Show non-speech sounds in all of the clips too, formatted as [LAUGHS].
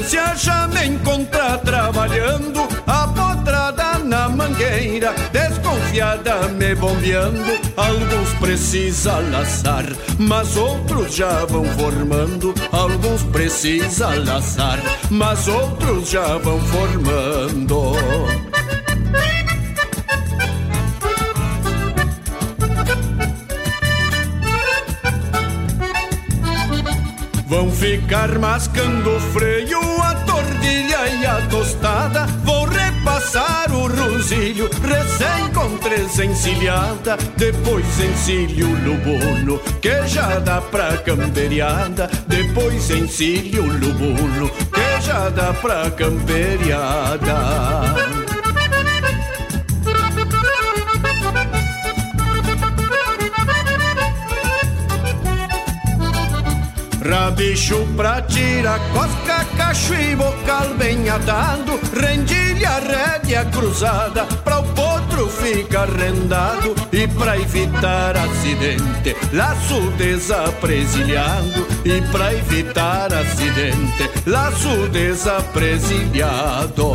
estância, já me encontra trabalhando, a potrada na mangueira, desconfiada me bombeando. Alguns precisa laçar, mas outros já vão formando. Alguns precisa laçar, mas outros já vão formando. Vão ficar mascando freio, a tordilha e a tostada. Vou repassar o rosilho, recém com três encilhada. Depois encilho o lubulo, que já dá pra camperiada. Depois encilho o lubulo, que já dá pra camperiada. Rabicho pra tirar cosca, cacho e bocal bem atado Rendilha, rédea cruzada Pra o potro ficar rendado E pra evitar acidente Laço desapresilhado E pra evitar acidente Laço desapresilhado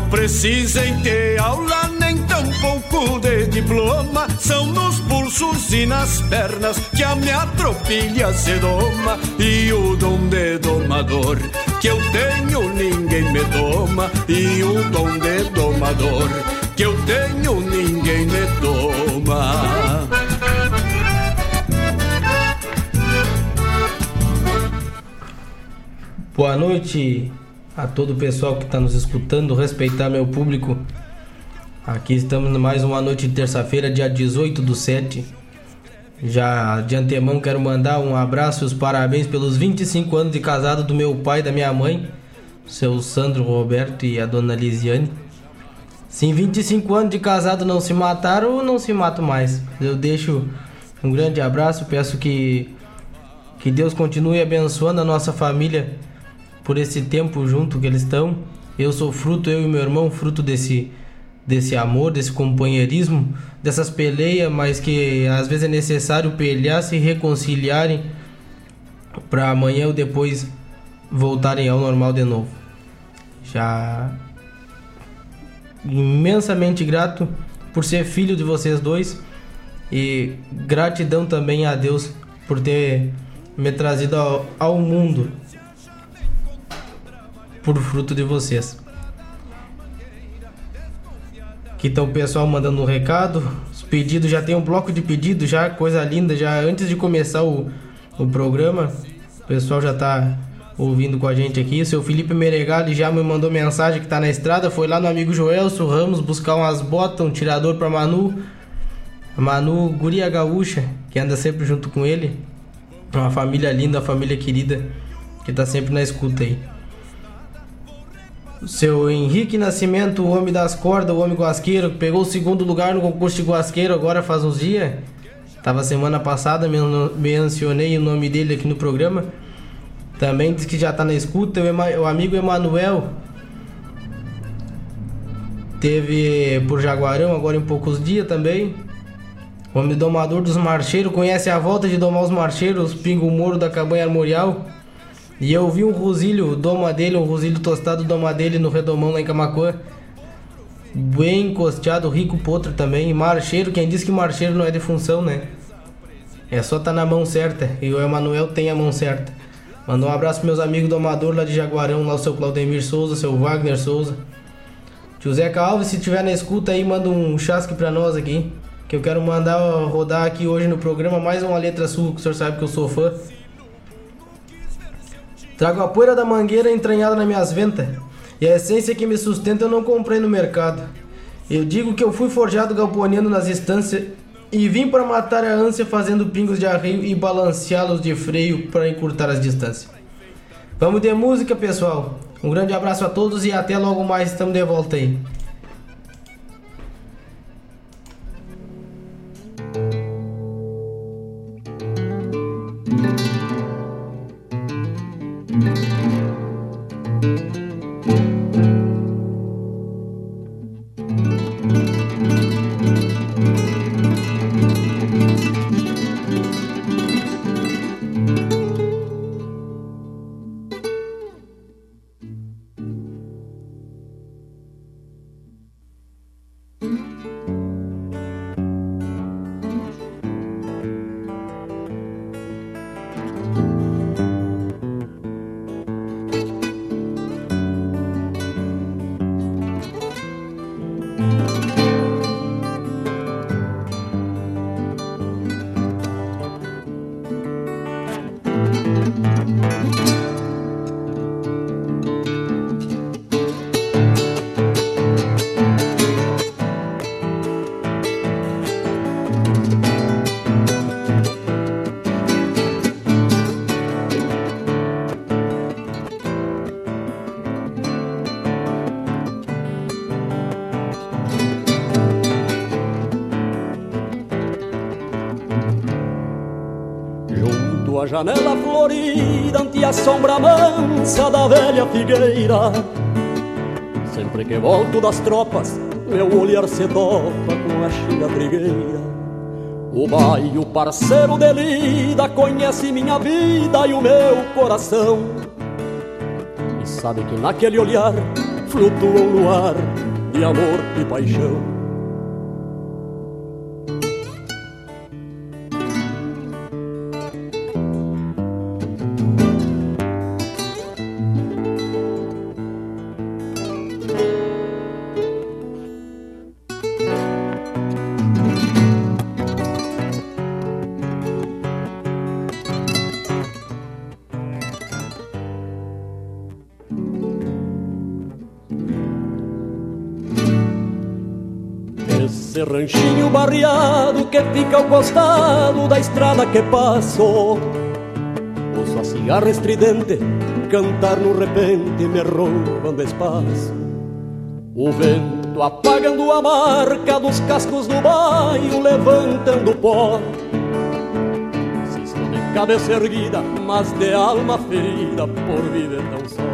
Precisem ter aula, nem tampouco de diploma. São nos pulsos e nas pernas que a minha tropilha se doma. E o dom de domador que eu tenho, ninguém me toma. E o dom de domador que eu tenho, ninguém me toma. Boa noite a todo o pessoal que está nos escutando, respeitar meu público. Aqui estamos mais uma noite de terça-feira, dia 18 do 7. Já de antemão quero mandar um abraço e os parabéns pelos 25 anos de casado do meu pai e da minha mãe, seu Sandro Roberto e a dona Lisiane. Se em 25 anos de casado não se mataram, não se matam mais. Eu deixo um grande abraço, peço que, que Deus continue abençoando a nossa família por esse tempo junto que eles estão. Eu sou fruto, eu e meu irmão, fruto desse, desse amor, desse companheirismo, dessas peleias, mas que às vezes é necessário pelear, se reconciliarem para amanhã ou depois voltarem ao normal de novo. Já imensamente grato por ser filho de vocês dois e gratidão também a Deus por ter me trazido ao, ao mundo por fruto de vocês. Aqui tá o pessoal mandando um recado. Os pedidos já tem um bloco de pedidos já, coisa linda, já antes de começar o, o programa. O pessoal já tá ouvindo com a gente aqui. Seu Felipe Meregali já me mandou mensagem que tá na estrada. Foi lá no amigo Joelso Ramos buscar umas botas, um tirador para Manu. Manu Guria Gaúcha, que anda sempre junto com ele. Uma família linda, uma família querida, que tá sempre na escuta aí. Seu Henrique Nascimento, o homem das cordas, o homem guasqueiro, que pegou o segundo lugar no concurso de guasqueiro agora faz uns dias. Tava semana passada, mencionei o nome dele aqui no programa. Também diz que já tá na escuta. O, o amigo Emanuel teve por Jaguarão agora em poucos dias também. O homem domador dos marcheiros conhece a volta de domar os marcheiros, Pingo Moro da Cabanha Armorial. E eu vi um rosilho, doma dele, um rosilho tostado, doma dele no redomão lá em Camacuã. Bem encosteado, rico potro também. Marcheiro, quem diz que marcheiro não é de função, né? É só tá na mão certa. E o Emanuel tem a mão certa. Manda um abraço pros meus amigos domador lá de Jaguarão, lá o seu Claudemir Souza, seu Wagner Souza. Tio Zeca Alves, se tiver na escuta aí, manda um chasque pra nós aqui. Que eu quero mandar rodar aqui hoje no programa mais uma letra sua, que o senhor sabe que eu sou fã. Trago a poeira da mangueira entranhada nas minhas ventas. E a essência que me sustenta eu não comprei no mercado. Eu digo que eu fui forjado galponeando nas estâncias e vim para matar a ânsia fazendo pingos de arreio e balanceá-los de freio para encurtar as distâncias. Vamos de música, pessoal. Um grande abraço a todos e até logo mais. Estamos de volta aí. Janela florida ante a sombra mansa da velha figueira. Sempre que volto das tropas, meu olhar se topa com a xinga trigueira. O baio, parceiro de lida, conhece minha vida e o meu coração. E sabe que naquele olhar flutua um luar de amor e paixão. Ranchinho barreado que fica ao costado da estrada que passo. Ouço a cigarra estridente cantar no repente, me roubando espaço. O vento apagando a marca dos cascos do baio, levantando pó. Cisto de cabeça erguida, mas de alma ferida por viver tão só.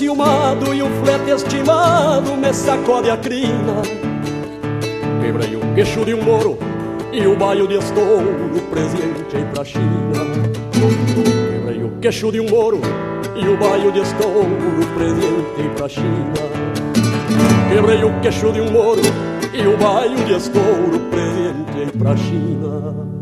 enciumado e o flete estimado me sacode a crina. Quebrei o queixo de um moro e o baio de estouro presente pra China. Quebrei o queixo de um moro e o baio de estouro presente pra China. Quebrei o queixo de um moro e o baio de estouro presente pra China.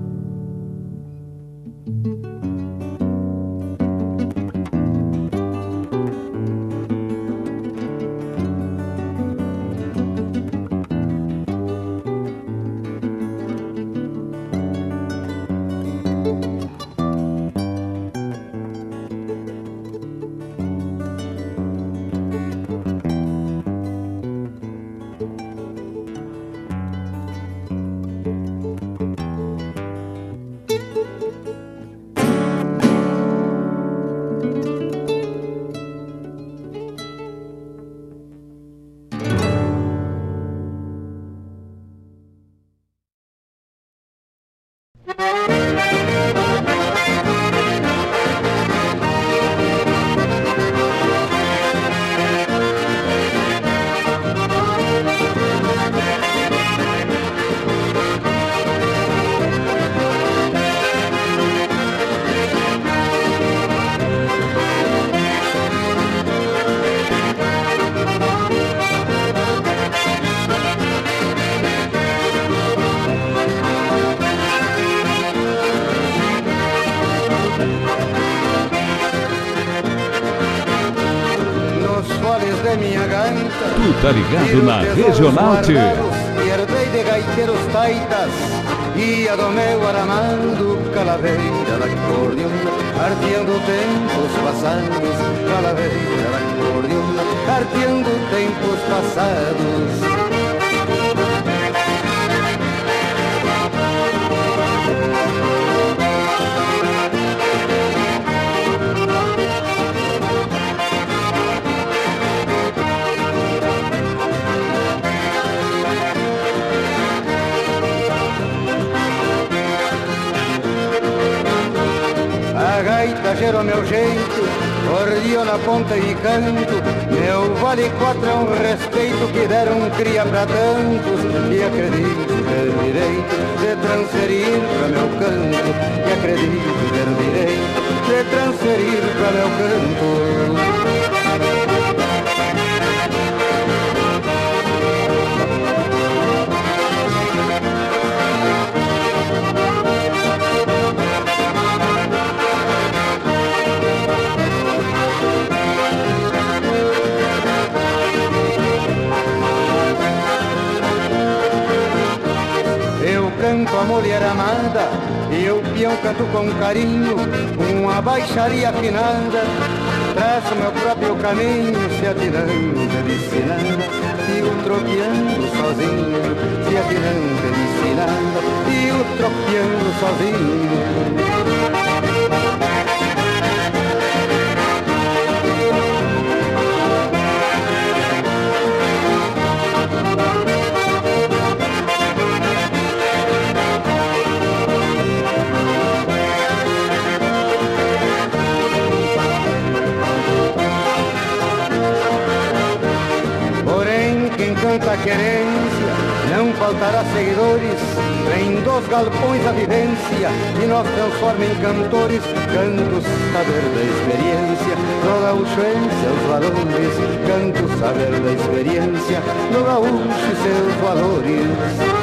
allowed to. Vale quatro é um respeito que deram cria pra tantos, e acredito ter direito de transferir pra meu canto, e acredito ter direito de transferir pra meu canto. Mulher amada e o peão canto com carinho, uma baixaria afinada. Traço meu próprio caminho, se atirando de nada, sigo tropeando sozinho, se atirando de nada, sigo tropeando sozinho. Faltará seguidores. Vem dos galpões a vivência e nós transforma em cantores. Canto saber da experiência, no gaúcho em seus valores. Canto saber da experiência, no gaúcho e seus valores.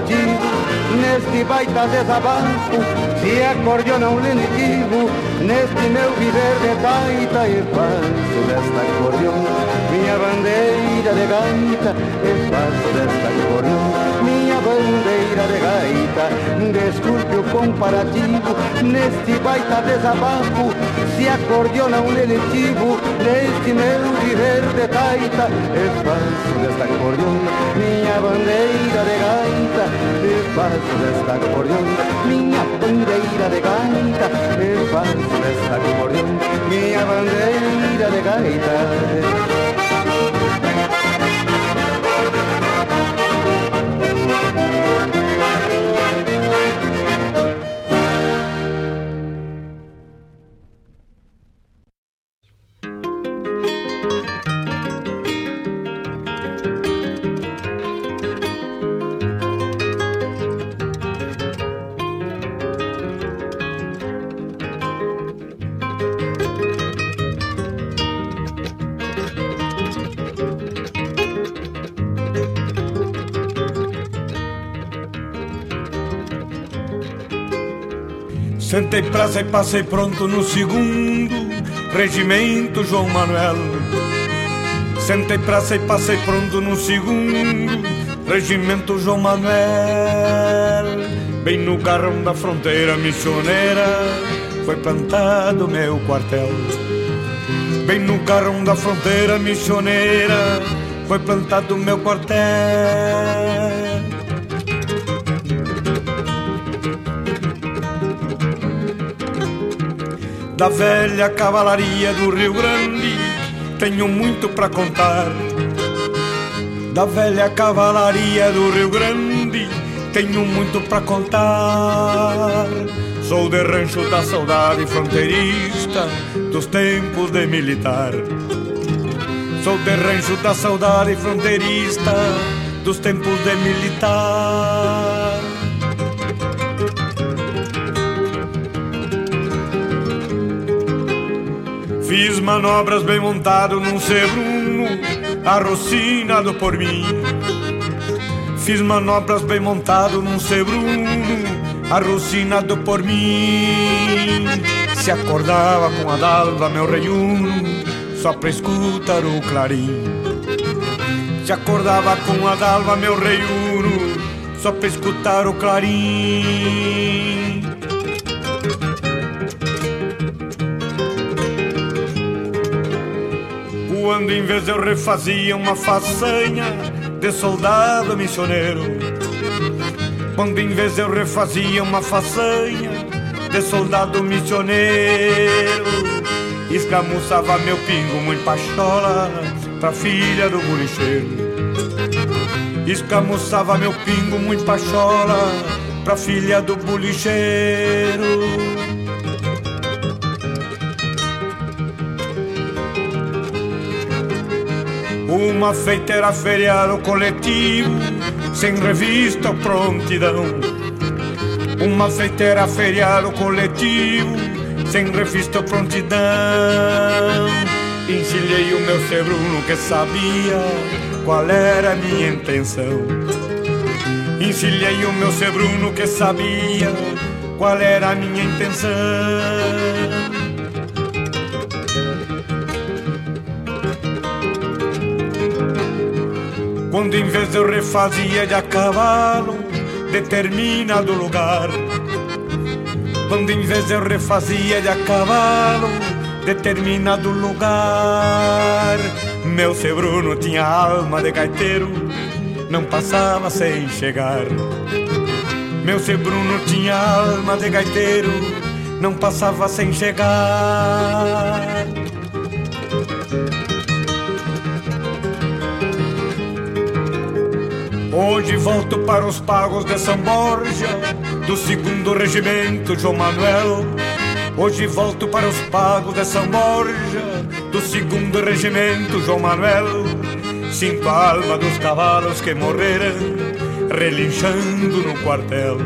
Neste baita desabafo Se acordeona um lenitivo Neste meu viver de baita E faço desta acordeona Minha bandeira de gaita E faço desta acordeona Minha bandeira de gaita Desculpe o comparativo Neste baita desabafo Se acordeona um lenitivo Neste meu viver de taita E faço desta acordeona Minha bandeira de gaita E faço desta acordeón Miña bandeira de gaita E faço desta acordeón Miña bandeira de gaita Sentei praça e passei pronto no segundo Regimento João Manuel. Sentei praça e passei pronto no segundo Regimento João Manuel. Bem no garrão da fronteira missioneira Foi plantado meu quartel. Bem no garrão da fronteira missioneira Foi plantado meu quartel da velha cavalaria do Rio Grande, tenho muito para contar. Da velha cavalaria do Rio Grande, tenho muito para contar. Sou de rancho da saudade fronteirista, dos tempos de militar. Sou de rancho da saudade fronteirista, dos tempos de militar. Fiz manobras bem montado num sebruno, arrocinado por mim. Fiz manobras bem montado num sebruno, arrocinado por mim. Se acordava com a dalva, meu reiuno, só pra escutar o clarim. Se acordava com a dalva, meu reiuno, só pra escutar o clarim. Quando em vez eu refazia uma façanha de soldado missioneiro. Quando em vez eu refazia uma façanha de soldado missioneiro, escamuçava meu pingo muito pachola pra filha do bolicheiro. Escamuçava meu pingo muito pachola pra filha do bolicheiro. Uma feiteira feriado coletivo, sem revista ou prontidão. Uma feiteira feriado coletivo, sem revista ou prontidão. Encilhei o meu sebruno que sabia qual era a minha intenção. Encilhei o meu sebruno que sabia qual era a minha intenção. Quando em vez eu refazia de a cavalo determinado lugar. Quando em vez eu refazia de a cavalo determinado lugar. Meu seu Bruno tinha alma de gaiteiro, não passava sem chegar. Meu seu Bruno tinha alma de gaiteiro, não passava sem chegar. Hoje volto para os pagos de São Borja, do segundo regimento João Manuel. Hoje volto para os pagos de São Borja, do segundo regimento João Manuel. Sinto a alma dos cavalos que morreram, relinchando no quartel.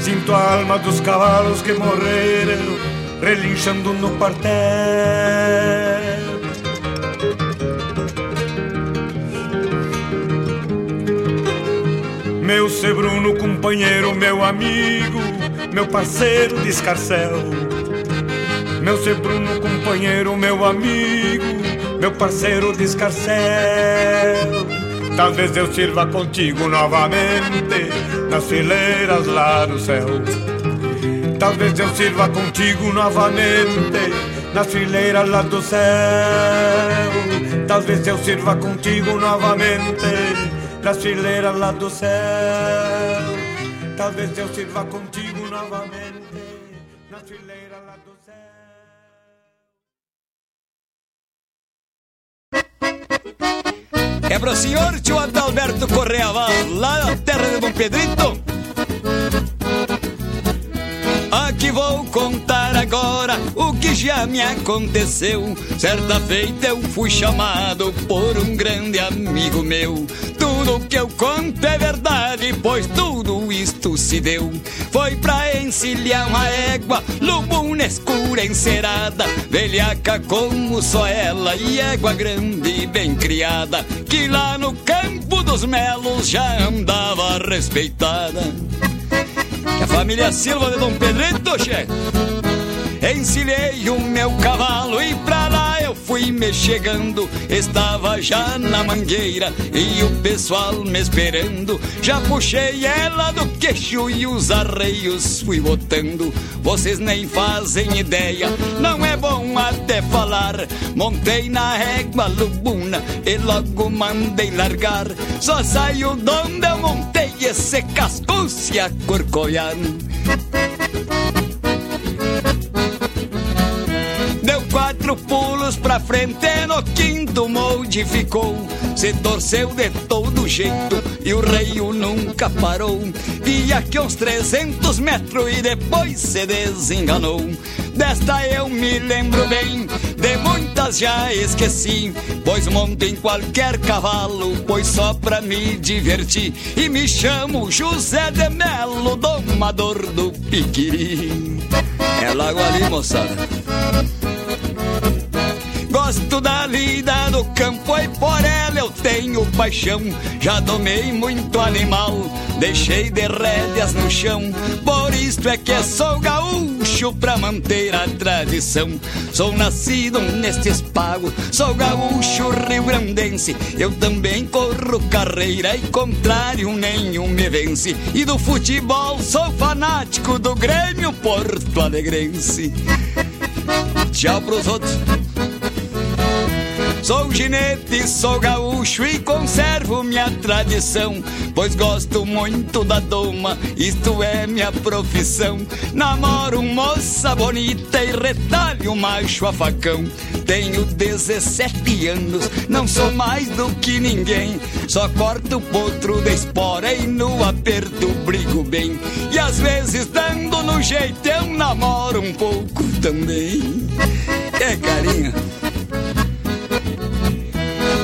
Sinto a alma dos cavalos que morreram, relinchando no quartel. Meu ser Bruno, companheiro, meu amigo, meu parceiro de escarcel. Meu ser Bruno, companheiro, meu amigo, meu parceiro de escarcel. Talvez eu sirva contigo novamente nas fileiras lá do céu. Talvez eu sirva contigo novamente nas fileiras lá do céu. Talvez eu sirva contigo novamente nas fileiras lá do céu. Talvez eu sirva contigo novamente nas fileiras lá do céu. É pro senhor, tio Adalberto Correa, lá na terra de Dom Pedrito. Agora o que já me aconteceu. Certa feita eu fui chamado por um grande amigo meu. Tudo que eu conto é verdade, pois tudo isto se deu. Foi pra encilhar uma égua, lubuna escura encerada, velhaca como só ela e égua grande bem criada, que lá no campo dos melos já andava respeitada. Que a família Silva de Dom Pedrito, che Encilhei o meu cavalo e pra lá eu fui me chegando. Estava já na mangueira e o pessoal me esperando. Já puxei ela do queixo e os arreios fui botando. Vocês nem fazem ideia, não é bom até falar. Montei na régua lubuna e logo mandei largar. Só saiu de onde eu montei esse casco se acorcoiar. Deu quatro pulos pra frente, no quinto molde ficou. Se torceu de todo jeito e o reio nunca parou. Via que uns 300 metros e depois se desenganou. Desta eu me lembro bem, de muitas já esqueci. Pois monto em qualquer cavalo, pois só pra me divertir. E me chamo José de Melo, domador do Piquiri. É logo ali, moçada. Gosto da lida do campo e por ela eu tenho paixão. Já domei muito animal, deixei de rédeas no chão. Por isso é que sou gaúcho pra manter a tradição. Sou nascido nestes pagos, sou gaúcho rio-grandense. Eu também corro carreira e contrário nenhum me vence. E do futebol sou fanático do Grêmio Porto Alegrense. Tchau pros outros. Sou ginete, sou gaúcho e conservo minha tradição, pois gosto muito da doma, isto é minha profissão. Namoro moça bonita e retalho macho a facão. Tenho 17 anos, não sou mais do que ninguém. Só corto potro da espora e no aperto brigo bem. E às vezes, dando no jeito, eu namoro um pouco também. É carinho.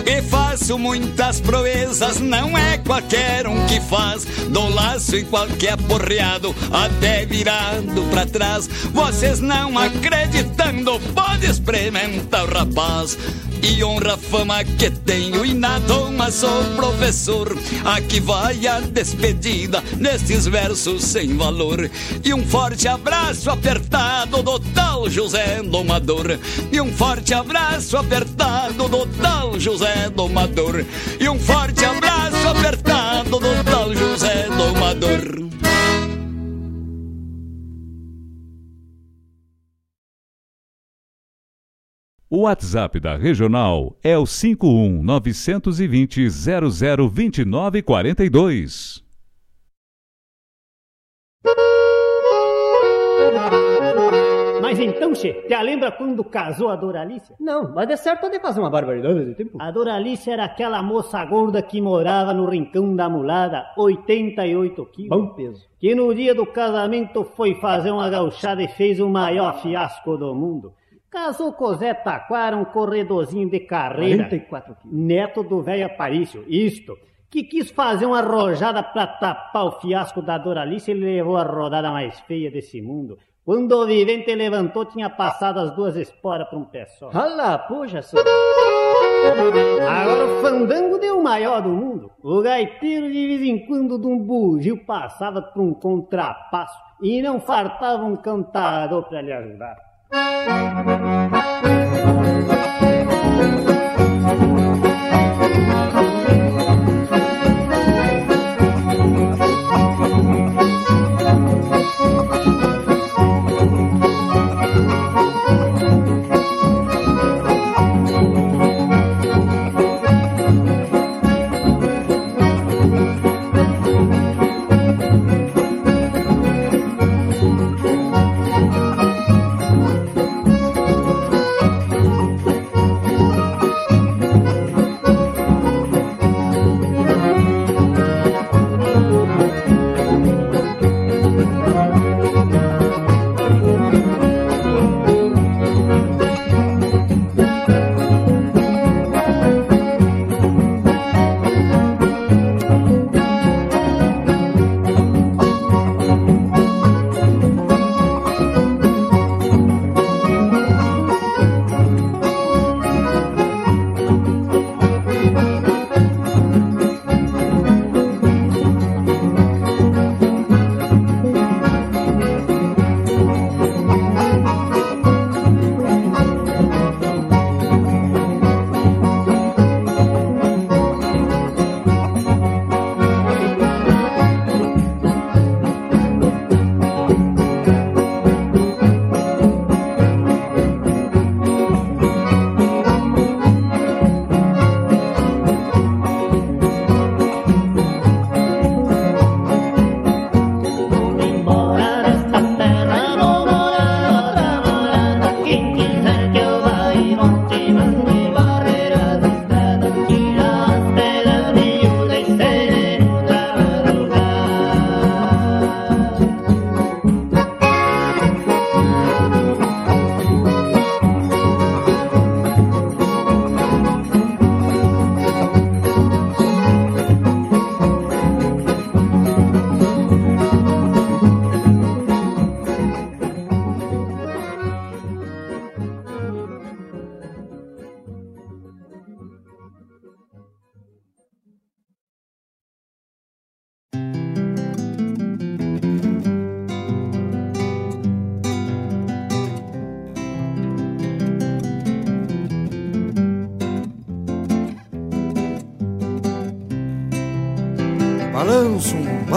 E faço muitas proezas, não é qualquer um que faz. Dou laço em qualquer porreado, até virado pra trás. Vocês não acreditando, pode experimentar o rapaz. E honra a fama que tenho e na doma sou professor. Aqui vai a despedida nestes versos sem valor. E um forte abraço apertado do tal José Domador. E um forte abraço apertado do tal José Domador. E um forte abraço apertado do tal José Domador. O WhatsApp da Regional é o 51 920 0029 42. Mas então, Che, já lembra quando casou a Doralice? Não, mas é certo de fazer uma barbaridade de tempo. A Doralice era aquela moça gorda que morava no rincão da mulada, 88 quilos. Bom peso. Que no dia do casamento foi fazer uma gauchada e fez o maior fiasco do mundo. Casou com Zé Taquara, um corredorzinho de carreira. 44 quilos. Neto do velho Aparício, isto. Que quis fazer uma rojada pra tapar o fiasco da Doralice e levou a rodada mais feia desse mundo. Quando o vivente levantou, tinha passado as duas esporas para um pé só. Rala, puxa, senhor. Agora o fandango deu o maior do mundo. O gaiteiro de vez em quando de um bugio passava por um contrapasso e não fartava um cantador para lhe ajudar.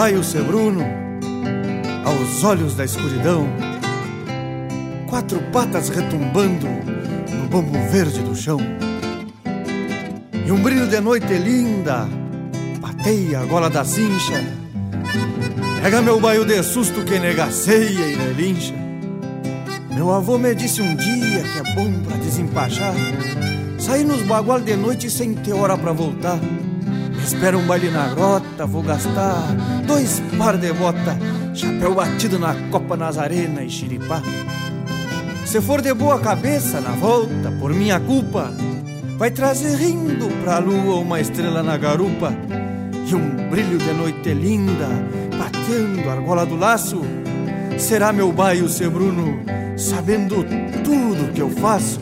Balanço um baio sebruno aos olhos da escuridão, quatro patas retumbando no bombo verde do chão. E um brilho de noite linda pateia a gola da cincha. Pega meu baio de susto que negaceia e relincha. Meu avô me disse um dia que é bom pra desempachar. Sair nos bagual de noite sem ter hora pra voltar. Espera um baile na grota, vou gastar dois par de bota, chapéu batido na copa Nazarena e xiripá. Se for de boa cabeça na volta, por minha culpa, vai trazer rindo pra lua uma estrela na garupa e um brilho de noite linda, batendo a argola do laço. Será meu baio ser Bruno, sabendo tudo que eu faço.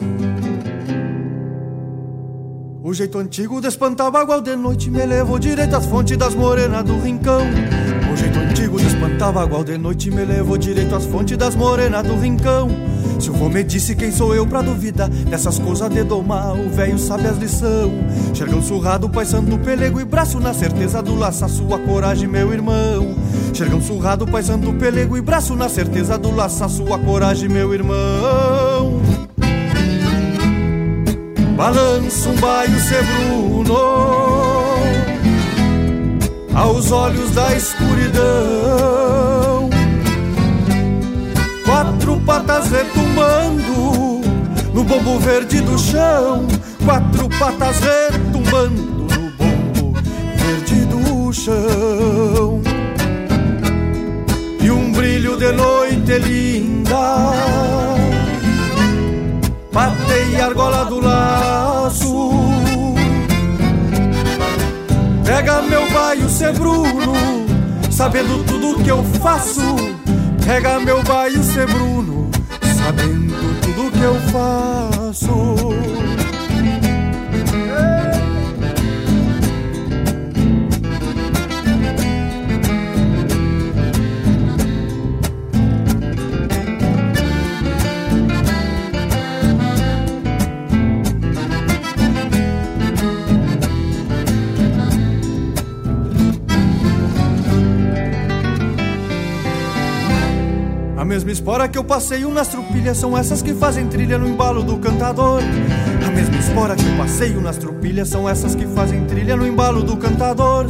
O jeito antigo de espantar bagual de noite me levou direito às fontes das morenas do rincão. O jeito antigo de espantar bagual de noite me levou direito às fontes das morenas do rincão. Se o vô me disse quem sou eu pra duvidar dessas coisas de domar, o velho sabe as lição. Xergão surrado, paisando pelego e braço na certeza do laço, sua coragem, meu irmão. Xergão surrado, paisando pelego e braço na certeza do laço, sua coragem, meu irmão. Balança um baio sebruno aos olhos da escuridão. Quatro patas retumbando no bombo verde do chão. Quatro patas retumbando no bombo verde do chão. E um brilho de noite linda Matei a argola do laço. Pega meu baio ser Bruno Sabendo tudo que eu faço. Pega meu baio ser Bruno Sabendo tudo que eu faço mesma espora que eu passeio nas trupilhas são essas que fazem trilha no embalo do cantador. A mesma espora que eu passeio nas trupilhas são essas que fazem trilha no embalo do cantador.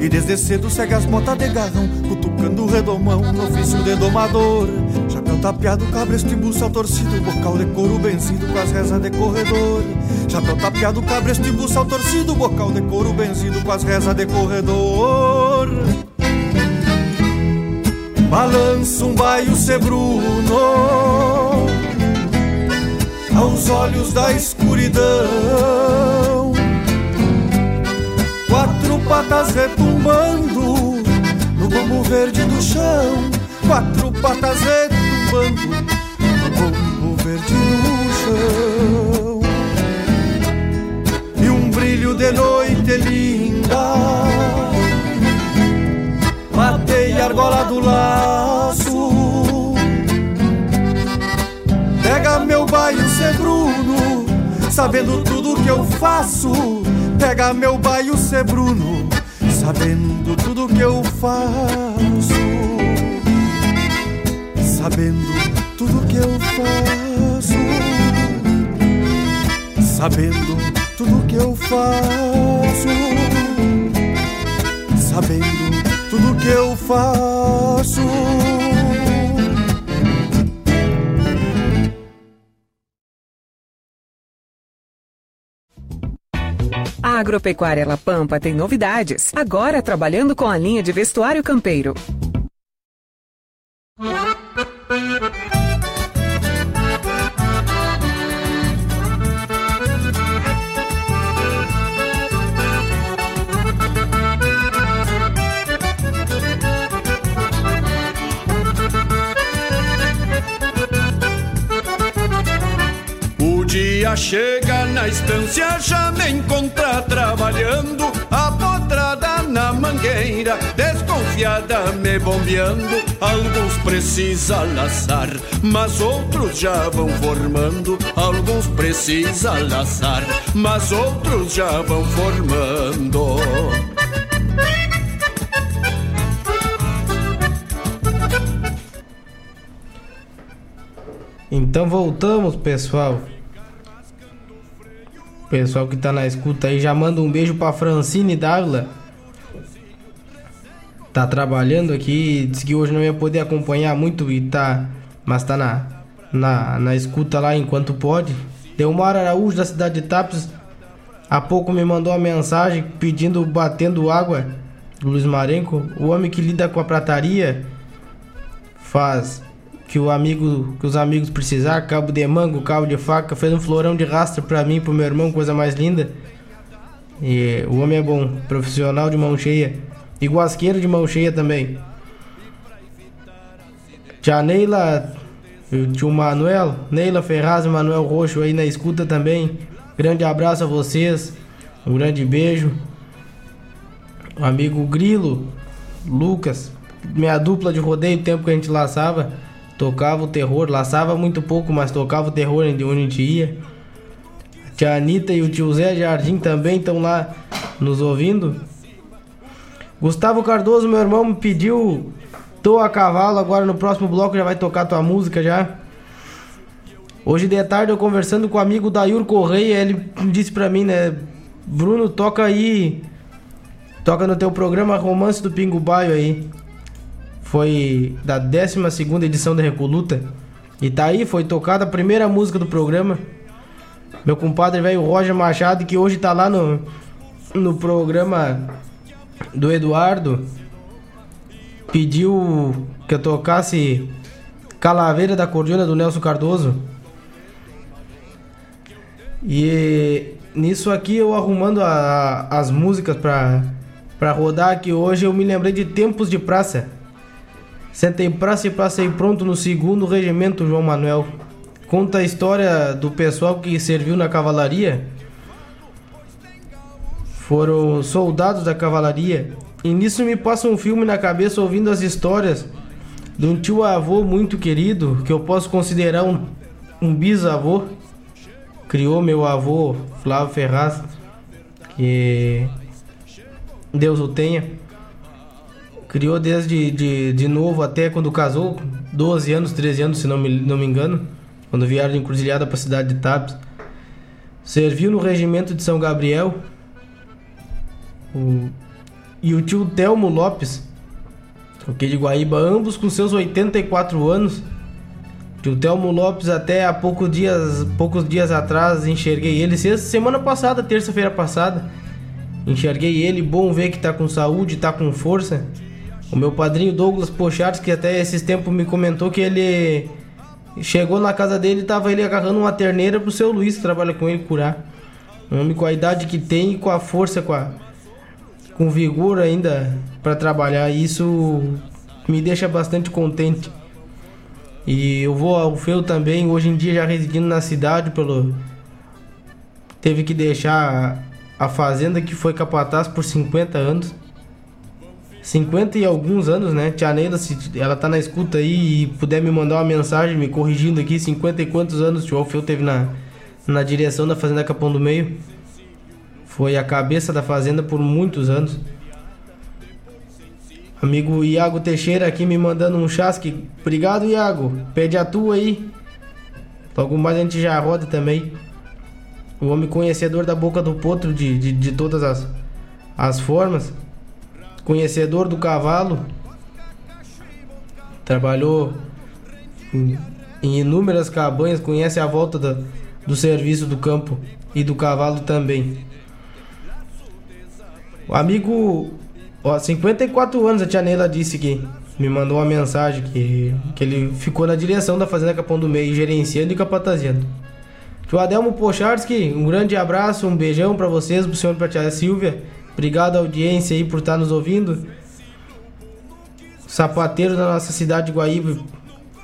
E desde cedo segue as botas de garrão, cutucando o redomão no ofício de domador. Chapéu tapeado, cabresto e buçal torcido, bocal de couro benzido com as rezas de corredor. Chapéu tapeado, cabresto e buçal torcido, bocal de couro benzido com as rezas de corredor. Balança um baio ser Bruno aos olhos da escuridão. Quatro patas retumbando no bombo verde do chão. Quatro patas retumbando no bombo verde do chão. E um brilho de noite linda A argola do laço. Pega meu baio ser Bruno Sabendo tudo que eu faço. Pega meu baio ser Bruno Sabendo tudo que eu faço. Sabendo tudo que eu faço. Sabendo tudo que eu faço. Sabendo tudo que eu faço. A Agropecuária La Pampa tem novidades. Agora trabalhando com a linha de vestuário campeiro. chega na estância, já me encontra trabalhando, apotrada na mangueira, desconfiada me bombeando. Alguns precisa laçar, mas outros já vão formando. Alguns precisa laçar, mas outros já vão formando. Então voltamos, pessoal. Pessoal que tá na escuta aí, já manda um beijo pra Francine Dávila. Tá trabalhando aqui, disse que hoje não ia poder acompanhar muito e tá. Mas tá na, na, na escuta lá enquanto pode. Delmar Araújo da cidade de Tapes. Há pouco me mandou uma mensagem pedindo batendo água. Luiz Marenco, o homem que lida com a prataria, faz que o amigo, que os amigos precisar, cabo de mango, cabo de faca, fez um florão de rastro para mim, pro meu irmão, coisa mais linda. E o homem é bom, profissional de mão cheia e guasqueiro de mão cheia também. Tia Neila, tio Manuel, Neila Ferraz e Manuel Roxo aí na escuta também. Grande abraço a vocês, um grande beijo. O amigo Grilo, Lucas, minha dupla de rodeio, tempo que a gente laçava, tocava o terror, laçava muito pouco, mas tocava o terror de onde a gente ia. A tia Anitta e o tio Zé Jardim também estão lá nos ouvindo. Gustavo Cardoso, meu irmão, me pediu Tô a cavalo, agora no próximo bloco já vai tocar tua música já. Hoje de tarde eu conversando com o amigo Dayur Correia, ele disse pra mim, né, Bruno, toca aí, toca no teu programa Romance do Pingo Baio aí. Foi da 12 segunda edição da Recoluta. E tá aí, foi tocada a primeira música do programa. Meu compadre velho Roger Machado, que hoje tá lá no, no programa do Eduardo, pediu que eu tocasse Calaveira da Cordiona do Nelson Cardoso. E nisso aqui eu arrumando a, a, as músicas pra, pra rodar aqui hoje, eu me lembrei de Tempos de Praça. Sentei praça e passei pronto no segundo regimento João Manuel. Conta a história do pessoal que serviu na cavalaria. Foram soldados da cavalaria. E nisso me passa um filme na cabeça ouvindo as histórias de um tio avô muito querido, que eu posso considerar um, um bisavô. Criou meu avô Flávio Ferraz, que Deus o tenha. Criou desde de, de novo até quando casou, 12 anos, 13 anos, se não me, não me engano, quando vieram de encruzilhada para a cidade de Tapes. Serviu no regimento de São Gabriel. O, e o tio Telmo Lopes, aqui de Guaíba, ambos com seus 84 anos. Tio Telmo Lopes, até há poucos dias, poucos dias atrás, enxerguei ele, semana passada, terça-feira passada. Enxerguei ele, bom ver que tá com saúde, tá com força. O meu padrinho Douglas Pochards, que até esses tempos me comentou que ele chegou na casa dele e tava ele agarrando uma terneira pro seu Luiz, que trabalha com ele, curar. Um homem com a idade que tem e com a força, com, a, com vigor ainda para trabalhar. Isso me deixa bastante contente. E eu vou ao Feu também, hoje em dia já residindo na cidade, pelo teve que deixar a fazenda que foi capataz por 50 anos. 50 e alguns anos, né? Tia Neila, se ela tá na escuta aí e puder me mandar uma mensagem me corrigindo aqui, 50 e quantos anos o Alfeu teve na, na direção da Fazenda Capão do Meio. Foi a cabeça da fazenda por muitos anos. Amigo Iago Teixeira aqui me mandando um chasque. Obrigado, Iago. Pede a tua aí. Logo mais a gente já roda também. O homem conhecedor da boca do potro de, de, de todas as, as formas. Conhecedor do cavalo. Trabalhou em, inúmeras cabanhas. Conhece a volta do serviço do campo e do cavalo também. O amigo Ó, 54 anos a tia Neila disse que me mandou uma mensagem que, que ele ficou na direção da Fazenda Capão do Meio, gerenciando e capataziando. Tio Adelmo Pocharski, um grande abraço, um beijão para vocês, pro senhor e pra tia Silvia. Obrigado audiência aí por estar nos ouvindo. Sapateiro da nossa cidade de Guaíba,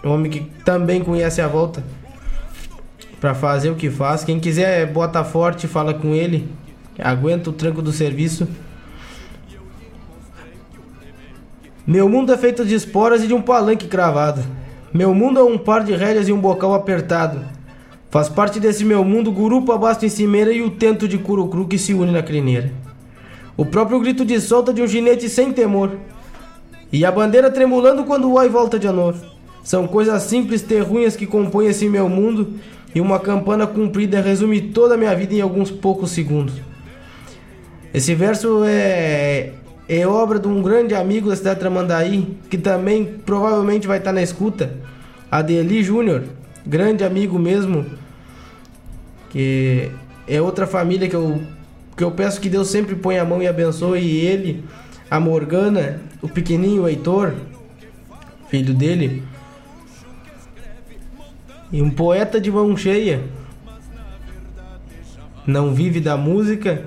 um homem que também conhece a volta para fazer o que faz. Quem quiser bota forte, fala com ele. Aguenta o tranco do serviço. Meu mundo é feito de esporas e de um palanque cravado. Meu mundo é um par de rédeas e um bocal apertado. Faz parte desse meu mundo gurupa, basto em cimeira e o tento de curucru que se une na crineira. O próprio grito de solta de um ginete sem temor. E a bandeira tremulando quando o oi volta de anor. São coisas simples, terrunhas que compõem esse meu mundo e uma campana comprida resume toda a minha vida em alguns poucos segundos. Esse verso é, é obra de um grande amigo da cidade de Tramandaí, que também provavelmente vai estar na escuta, Adeli Júnior, grande amigo mesmo, que é outra família que eu, que eu peço que Deus sempre ponha a mão e abençoe ele, a Morgana, o pequenininho Heitor, filho dele, e um poeta de mão cheia. Não vive da música,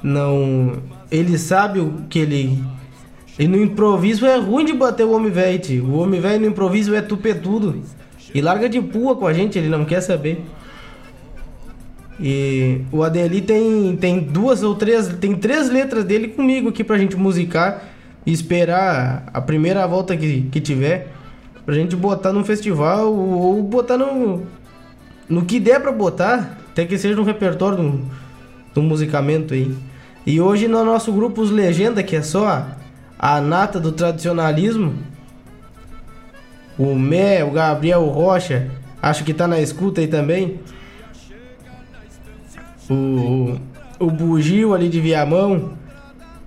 não. Ele sabe o que ele. E no improviso é ruim de bater o homem velho. O homem velho no improviso é tupetudo. E larga de pua com a gente, ele não quer saber. E o Adeli tem, tem duas ou três, tem três letras dele comigo aqui pra gente musicar e esperar a primeira volta que, que tiver pra gente botar num festival ou, botar no, no que der pra botar, até que seja um repertório de um musicamento aí. E hoje no nosso grupo Os Legenda, que é só a, nata do tradicionalismo, o Mé, o Gabriel Rocha, acho que tá na escuta aí também. O, o Bugio ali de Viamão.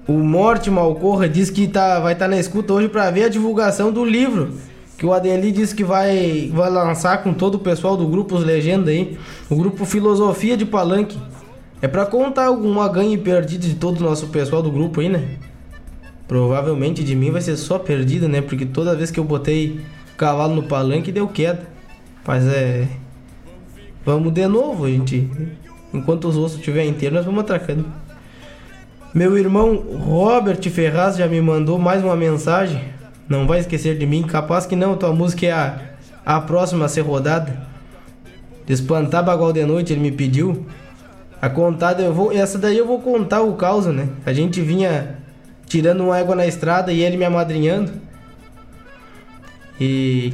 O Morte Malcorra diz que tá, vai estar tá na escuta hoje para ver a divulgação do livro. Que o Adeli disse que vai, vai lançar com todo o pessoal do grupo Os Legenda aí. O grupo Filosofia de Palanque. É para contar alguma ganha e perdida de todo o nosso pessoal do grupo aí, né? Provavelmente de mim vai ser só perdida, né? Porque toda vez que eu botei cavalo no palanque deu queda. Mas é. Vamos de novo, gente. Enquanto os ossos estiverem inteiros, nós vamos atracando. Meu irmão Robert Ferraz já me mandou mais uma mensagem. Não vai esquecer de mim. Capaz que não, tua música é a, a próxima a ser rodada. De espantar bagual de noite, ele me pediu. A contada, eu vou. Essa daí eu vou contar o caos, né? A gente vinha tirando uma égua na estrada e ele me amadrinhando. E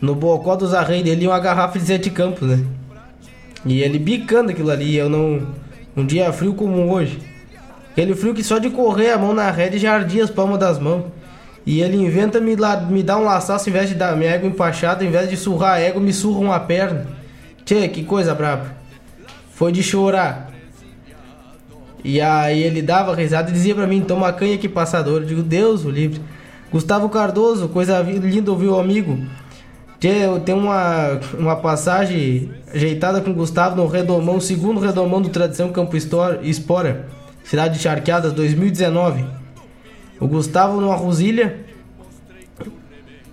no bocó dos arreios dele uma garrafa de sete campos, né? E ele bicando aquilo ali, eu não. Um dia frio como hoje. Aquele frio que só de correr a mão na rede já ardia as palmas das mãos. E ele inventa me, la, me dar um laçaço em vez de dar minha égua empachada, em vez de surrar a égua, me surra uma perna. Tchê, que coisa braba. Foi de chorar. E aí ele dava risada e dizia pra mim, toma canha que passador. Eu digo, Deus o livre. Gustavo Cardoso, coisa linda ouvir o amigo. Tem uma, uma passagem ajeitada com o Gustavo no Redomão, segundo Redomão do Tradição Campo Espora, cidade de Charqueadas, 2019. O Gustavo numa Rosilha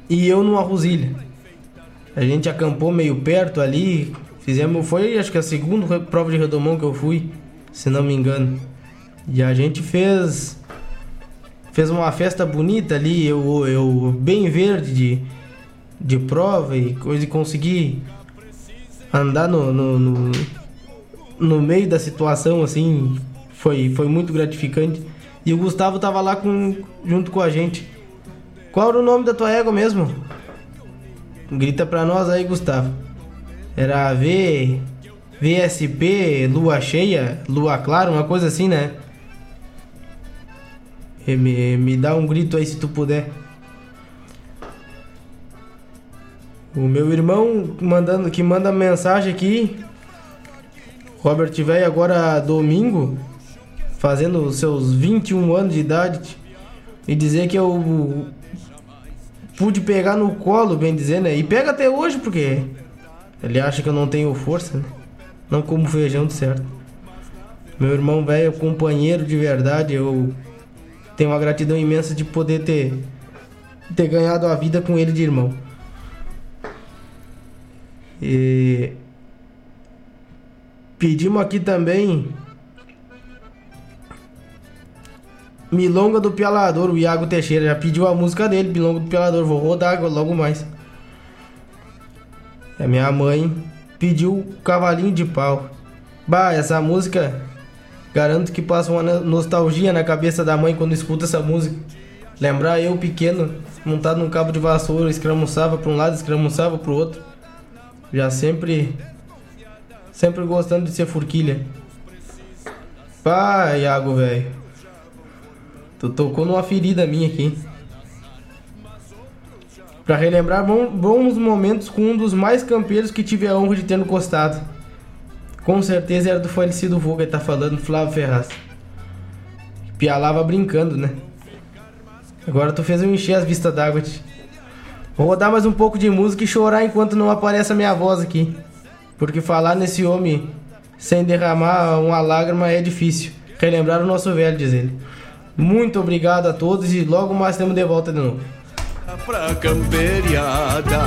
e eu numa Rosilha. A gente acampou meio perto ali, fizemos, foi acho que a segunda prova de Redomão que eu fui, se não me engano. E a gente fez fez uma festa bonita ali, eu, eu bem verde de de prova e coisa e conseguir andar no, no, no, no, meio da situação assim foi, foi muito gratificante. E o Gustavo tava lá com, junto com a gente. Qual era o nome da tua égua mesmo? Grita pra nós aí, Gustavo. Era V. VSP, lua cheia, lua clara, uma coisa assim, né? Me, me dá um grito aí se tu puder. O meu irmão mandando que manda mensagem aqui. Robert Velho agora domingo, fazendo seus 21 anos de idade, e dizer que eu pude pegar no colo, bem dizer, né? E pega até hoje porque ele acha que eu não tenho força, né? Não como feijão de certo. Meu irmão velho, companheiro de verdade, eu tenho uma gratidão imensa de poder ter ter ganhado a vida com ele de irmão. E pedimos aqui também Milonga do Pialador, o Iago Teixeira já pediu a música dele, Milonga do Pialador, vou rodar logo mais. A minha mãe pediu Cavalinho de Pau. Bah, essa música garanto que passa uma nostalgia na cabeça da mãe quando escuta essa música. Lembrar eu pequeno, montado num cabo de vassoura, escramuçava para um lado, escramuçava para o outro. Já sempre. Sempre gostando de ser forquilha. Pá, Iago, velho. Tu tocou numa ferida minha aqui. Para relembrar bons momentos com um dos mais campeiros que tive a honra de ter no costado. Com certeza era do falecido Vulga, tá falando, Flávio Ferraz. Pialava brincando, né? Agora tu fez eu encher as vistas d'água. Vou rodar mais um pouco de música e chorar enquanto não aparece a minha voz aqui. Porque falar nesse homem sem derramar uma lágrima é difícil. Relembrar o nosso velho, diz ele. Muito obrigado a todos e logo mais temos de volta de novo. Pra camperiada.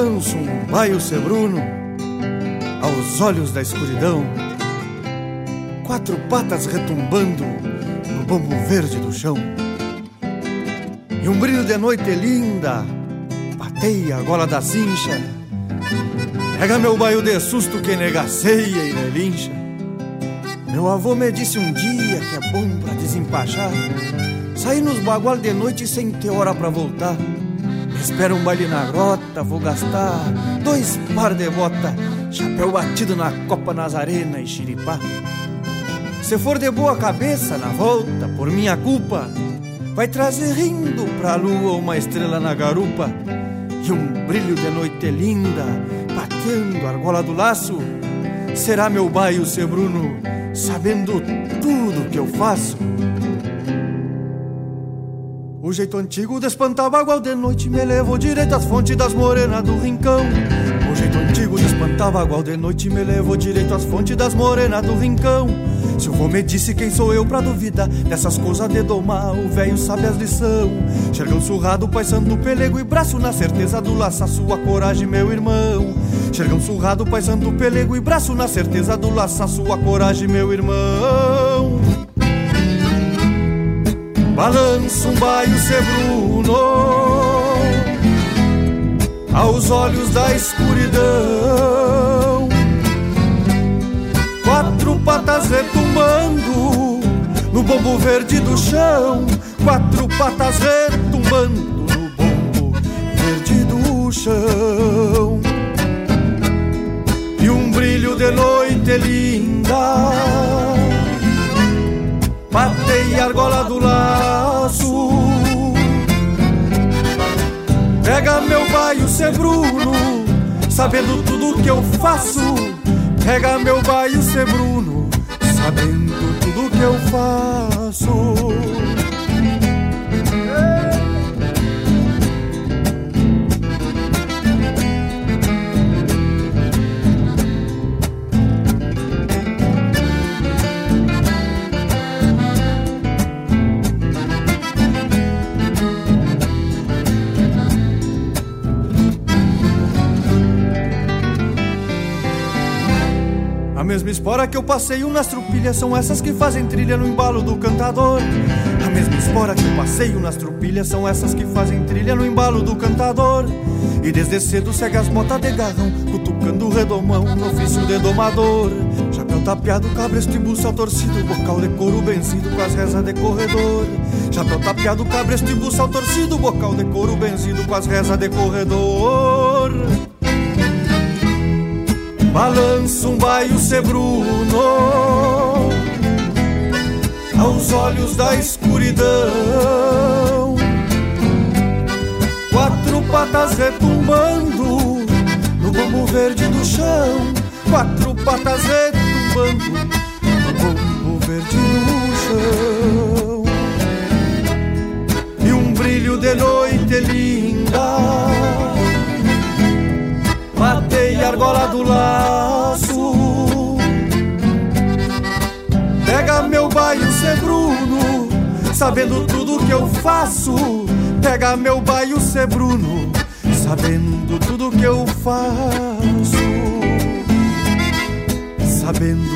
Um baio sebruno aos olhos da escuridão, quatro patas retumbando no bambu verde do chão. E um brilho de noite linda bateia a gola da cincha. Pega meu baio de susto que negaceia e relincha. Meu avô me disse um dia que é bom pra desempachar. Sair nos bagual de noite sem ter hora pra voltar. Espera um baile na grota, vou gastar dois par de bota, chapéu batido na copa Nazarena e xiripá. Se for de boa cabeça na volta, por minha culpa, vai trazer rindo pra lua uma estrela na garupa e um brilho de noite linda batendo a argola do laço. Será meu baio ser Bruno, sabendo tudo que eu faço. O jeito antigo de espantar bagual de noite me levou direito às fontes das morenas do rincão. O jeito antigo de espantar bagual de noite me levou direito às fontes das morenas do rincão. Se o vô me disse quem sou eu pra duvidar dessas coisas de domar, o velho sabe as lição. Xergão surrado, paisando pelego e braço na certeza do laço, sua coragem, meu irmão. Xergão surrado, paisando pelego e braço na certeza do laço, sua coragem, meu irmão. Balança um baio sebruno aos olhos da escuridão. Quatro patas retumbando no bombo verde do chão. Quatro patas retumbando no bombo verde do chão. E um brilho de noite linda Matei a argola do laço. Pega meu baio ser Bruno Sabendo tudo que eu faço. Pega meu baio ser Bruno Sabendo tudo que eu faço mesma espora que eu passeio nas trupilhas são essas que fazem trilha no embalo do cantador. A mesma espora que eu passeio nas trupilhas são essas que fazem trilha no embalo do cantador. E desde cedo segue as motas de garrão, cutucando o redomão no ofício de domador. Chapéu tapeado, cabresto e buçal torcido, bocal de couro benzido com as rezas de corredor. Chapéu tapeado, cabresto e buçal torcido, bocal de couro benzido com as rezas de corredor. Balança um baio ser Bruno aos olhos da escuridão. Quatro patas retumbando no bombo verde do chão. Quatro patas retumbando no bombo verde do chão. E um brilho de noite linda argola do laço. Pega meu baio ser Bruno Sabendo tudo que eu faço. Pega meu baio ser Bruno Sabendo tudo que eu faço. Sabendo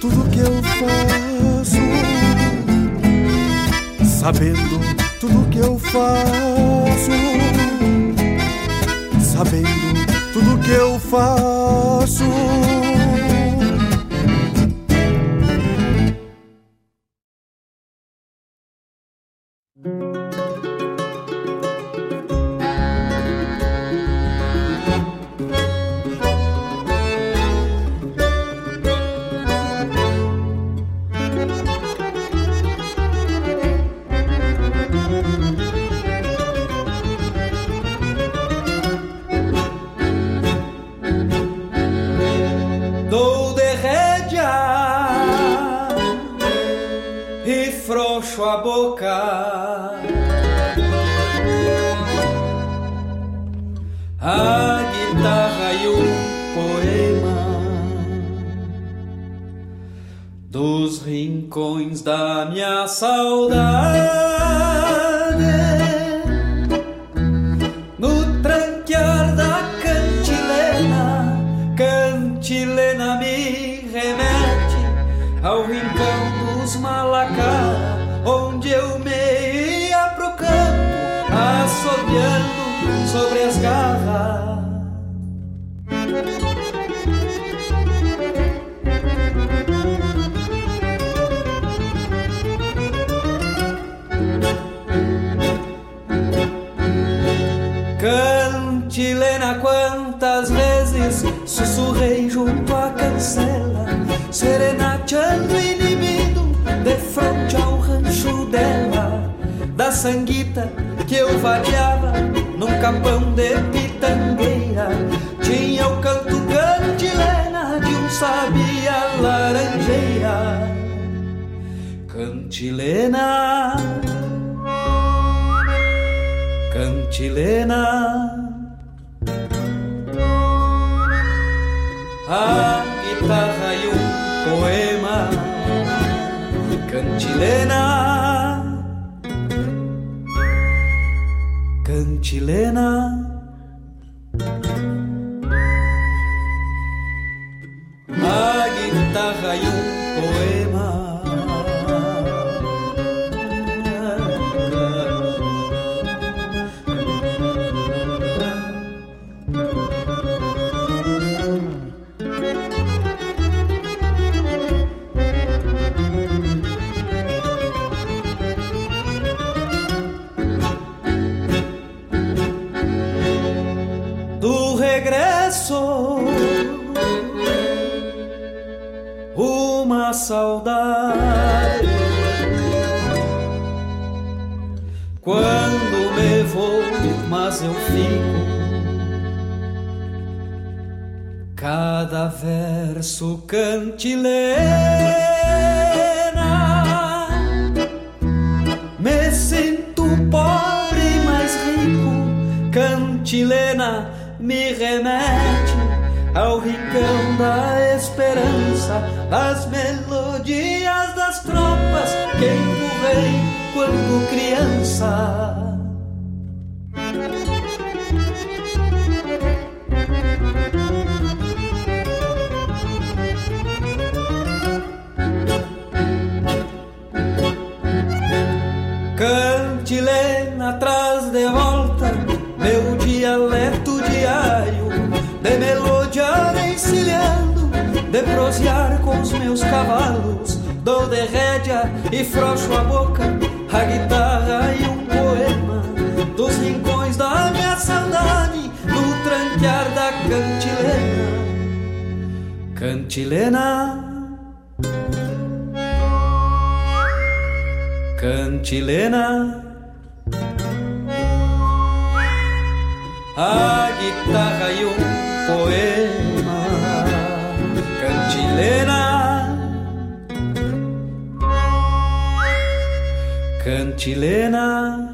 tudo que eu faço. Sabendo tudo que eu faço. Sabendo tudo que eu faço. Frouxo a boca. A guitarra e o poema dos rincões da minha saudade. Serenateando o inimigo de frente ao rancho dela, da sanguita que eu vadeava num capão de pitangueira. Tinha o canto cantilena de um sabia laranjeira. Cantilena cantilena. A guitarra e um poema, cantilena, cantilena. A guitarra e um poema. Uma saudade. Quando me vou mas eu fico. Cada verso cantilena. Me sinto pobre mas rico. Cantilena me remete ao rincão da esperança, das melodias das tropas que empurrei quando criança. Cantilena traz de volta meu dialeto de prosear com os meus cavalos, dou de rédea e frouxo a boca, a guitarra e um poema dos rincões da minha saudade, no tranquear da cantilena, cantilena. Cantilena. A guitarra e um poema cantilena cantilena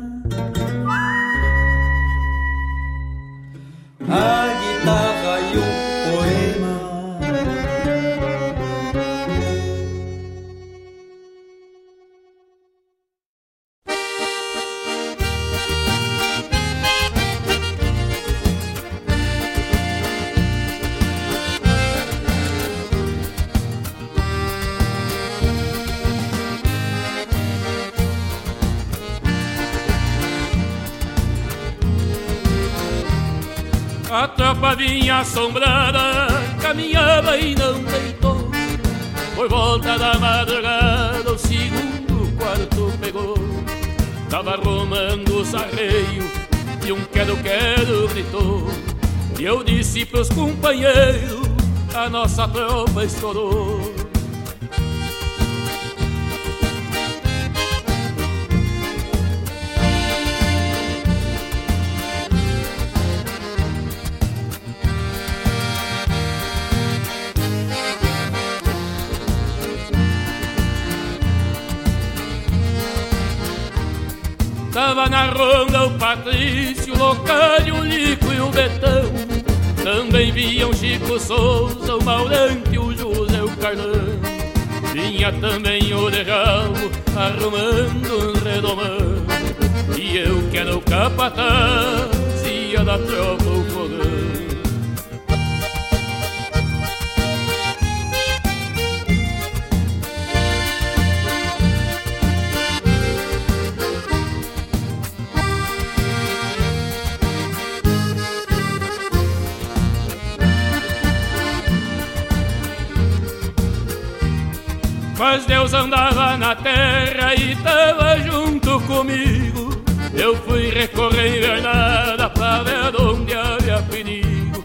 assombrada, caminhava e não deitou. Por volta da madrugada, o segundo quarto pegou. Tava arrumando o sarreio e um quero-quero gritou. E eu disse pros companheiros, a nossa tropa estourou. Tava na ronda o Patrício, o Locário, o Lico e o Betão. Também viam Chico Souza, o Maurante, o José, o Carlão. Vinha também o Derralo, arrumando um redomão. E eu que era o capataz, ia da tropa o fogão. Mas Deus andava na terra e tava junto comigo. Eu fui recorrer invernada pra ver onde havia perigo.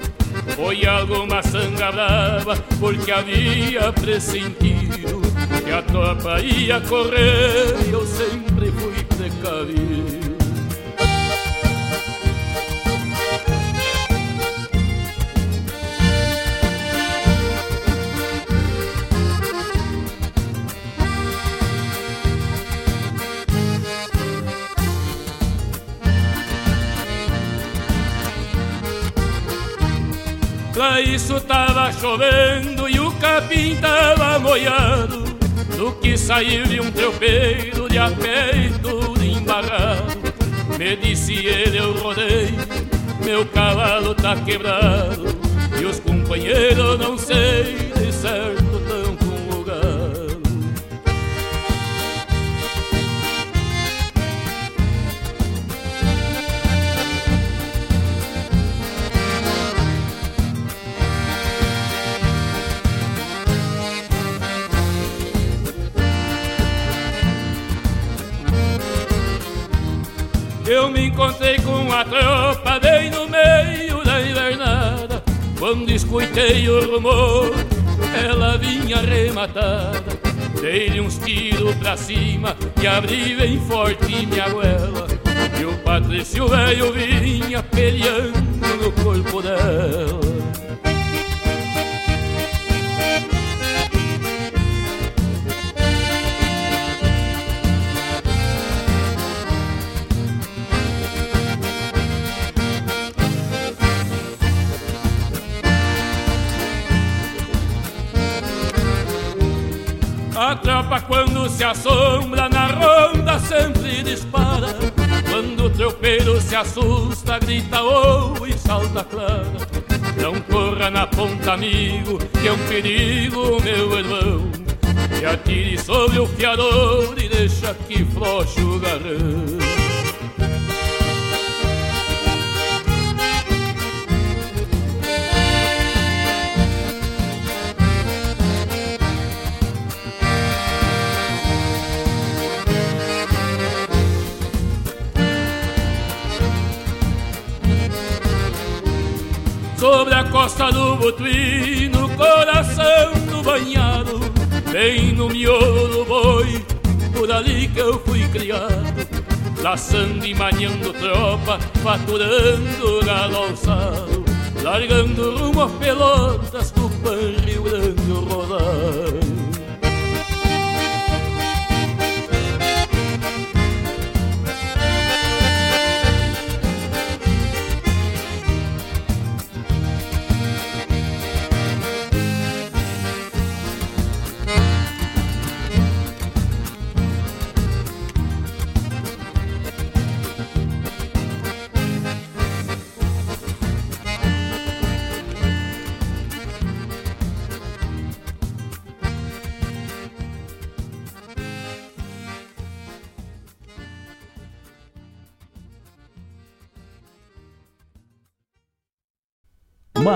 Foi alguma sanga brava, porque havia pressentido que a tropa ia correr e eu sempre fui precavido. Pra isso tava chovendo e o capim tava molhado. Do que saiu de um tropeiro de a pé e tudo embarrado. Me disse ele, eu rodei, meu cavalo tá quebrado. E os companheiros não sei de certo Me encontrei com a tropa bem no meio da invernada. Quando escutei o rumor, ela vinha arrematada Dei-lhe uns tiros pra cima e abri bem forte minha goela. E o Patrício velho vinha peleando no corpo dela A tropa quando se assombra na ronda sempre dispara. Quando o tropeiro se assusta, grita oh e salta clara. Não corra na ponta amigo, que é um perigo meu irmão. E atire sobre o fiador e deixa que floche o garrão Sobre a costa do Botuí, no coração do banhado Bem no miolo do boi, por ali que eu fui criado. Laçando e manhando tropa, faturando galo alçado Largando rumo a pelotas, Tupã, Rio Grande, rodar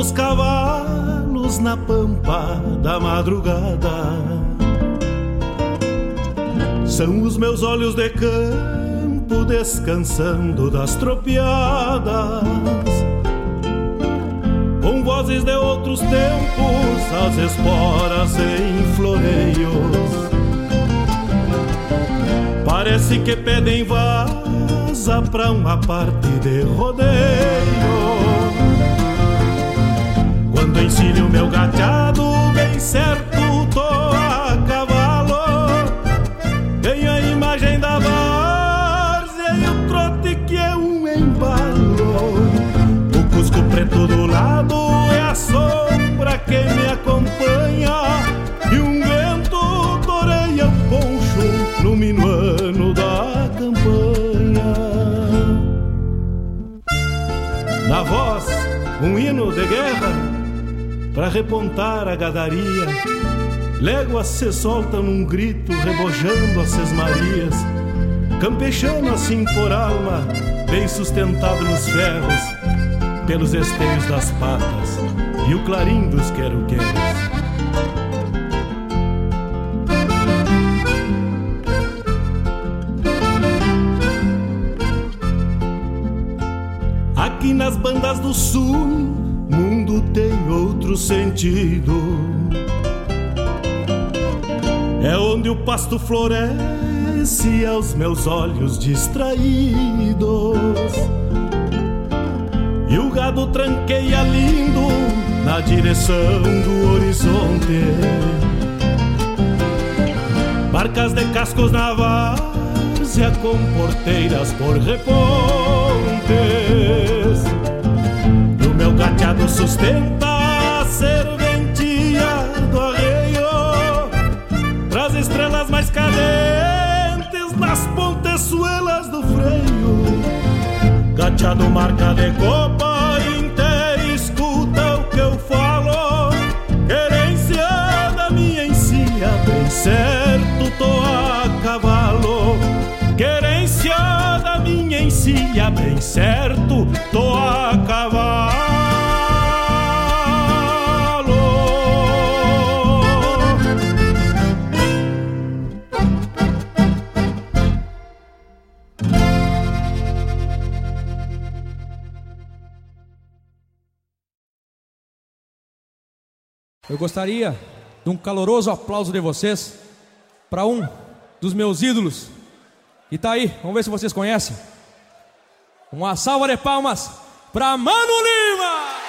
Dos cavalos na pampa da madrugada São os meus olhos de campo descansando das tropiadas. Com vozes de outros tempos, as esporas em floreios. Parece que pedem vaza pra uma parte de rodeio. Meu gateado bem certo, tô a cavalo. Tenho a imagem da várzea e o trote que é um embalo. O cusco preto do lado é a sombra que me acompanha. Para repontar a gadaria. Léguas se soltam num grito, rebojando as sesmarias. Campechando assim por alma, bem sustentado nos ferros, pelos esteios das patas e o clarim dos quero-queros. Sentido. É onde o pasto floresce aos meus olhos distraídos. E o gado tranqueia lindo na direção do horizonte. Barcas de cascos na várzea com porteiras por repontes. Meu gateado sustenta serventia do arreio Traz estrelas mais cadentes nas pontezuelas do freio. Gateado marca de copa inteira, escuta o que eu falo Querência da minha encia, bem certo tô a cavalo. Querência da minha encia, bem certo tô a Eu gostaria de um caloroso aplauso de vocês para um dos meus ídolos que está aí. Vamos ver se vocês conhecem. Uma salva de palmas para Mano Lima!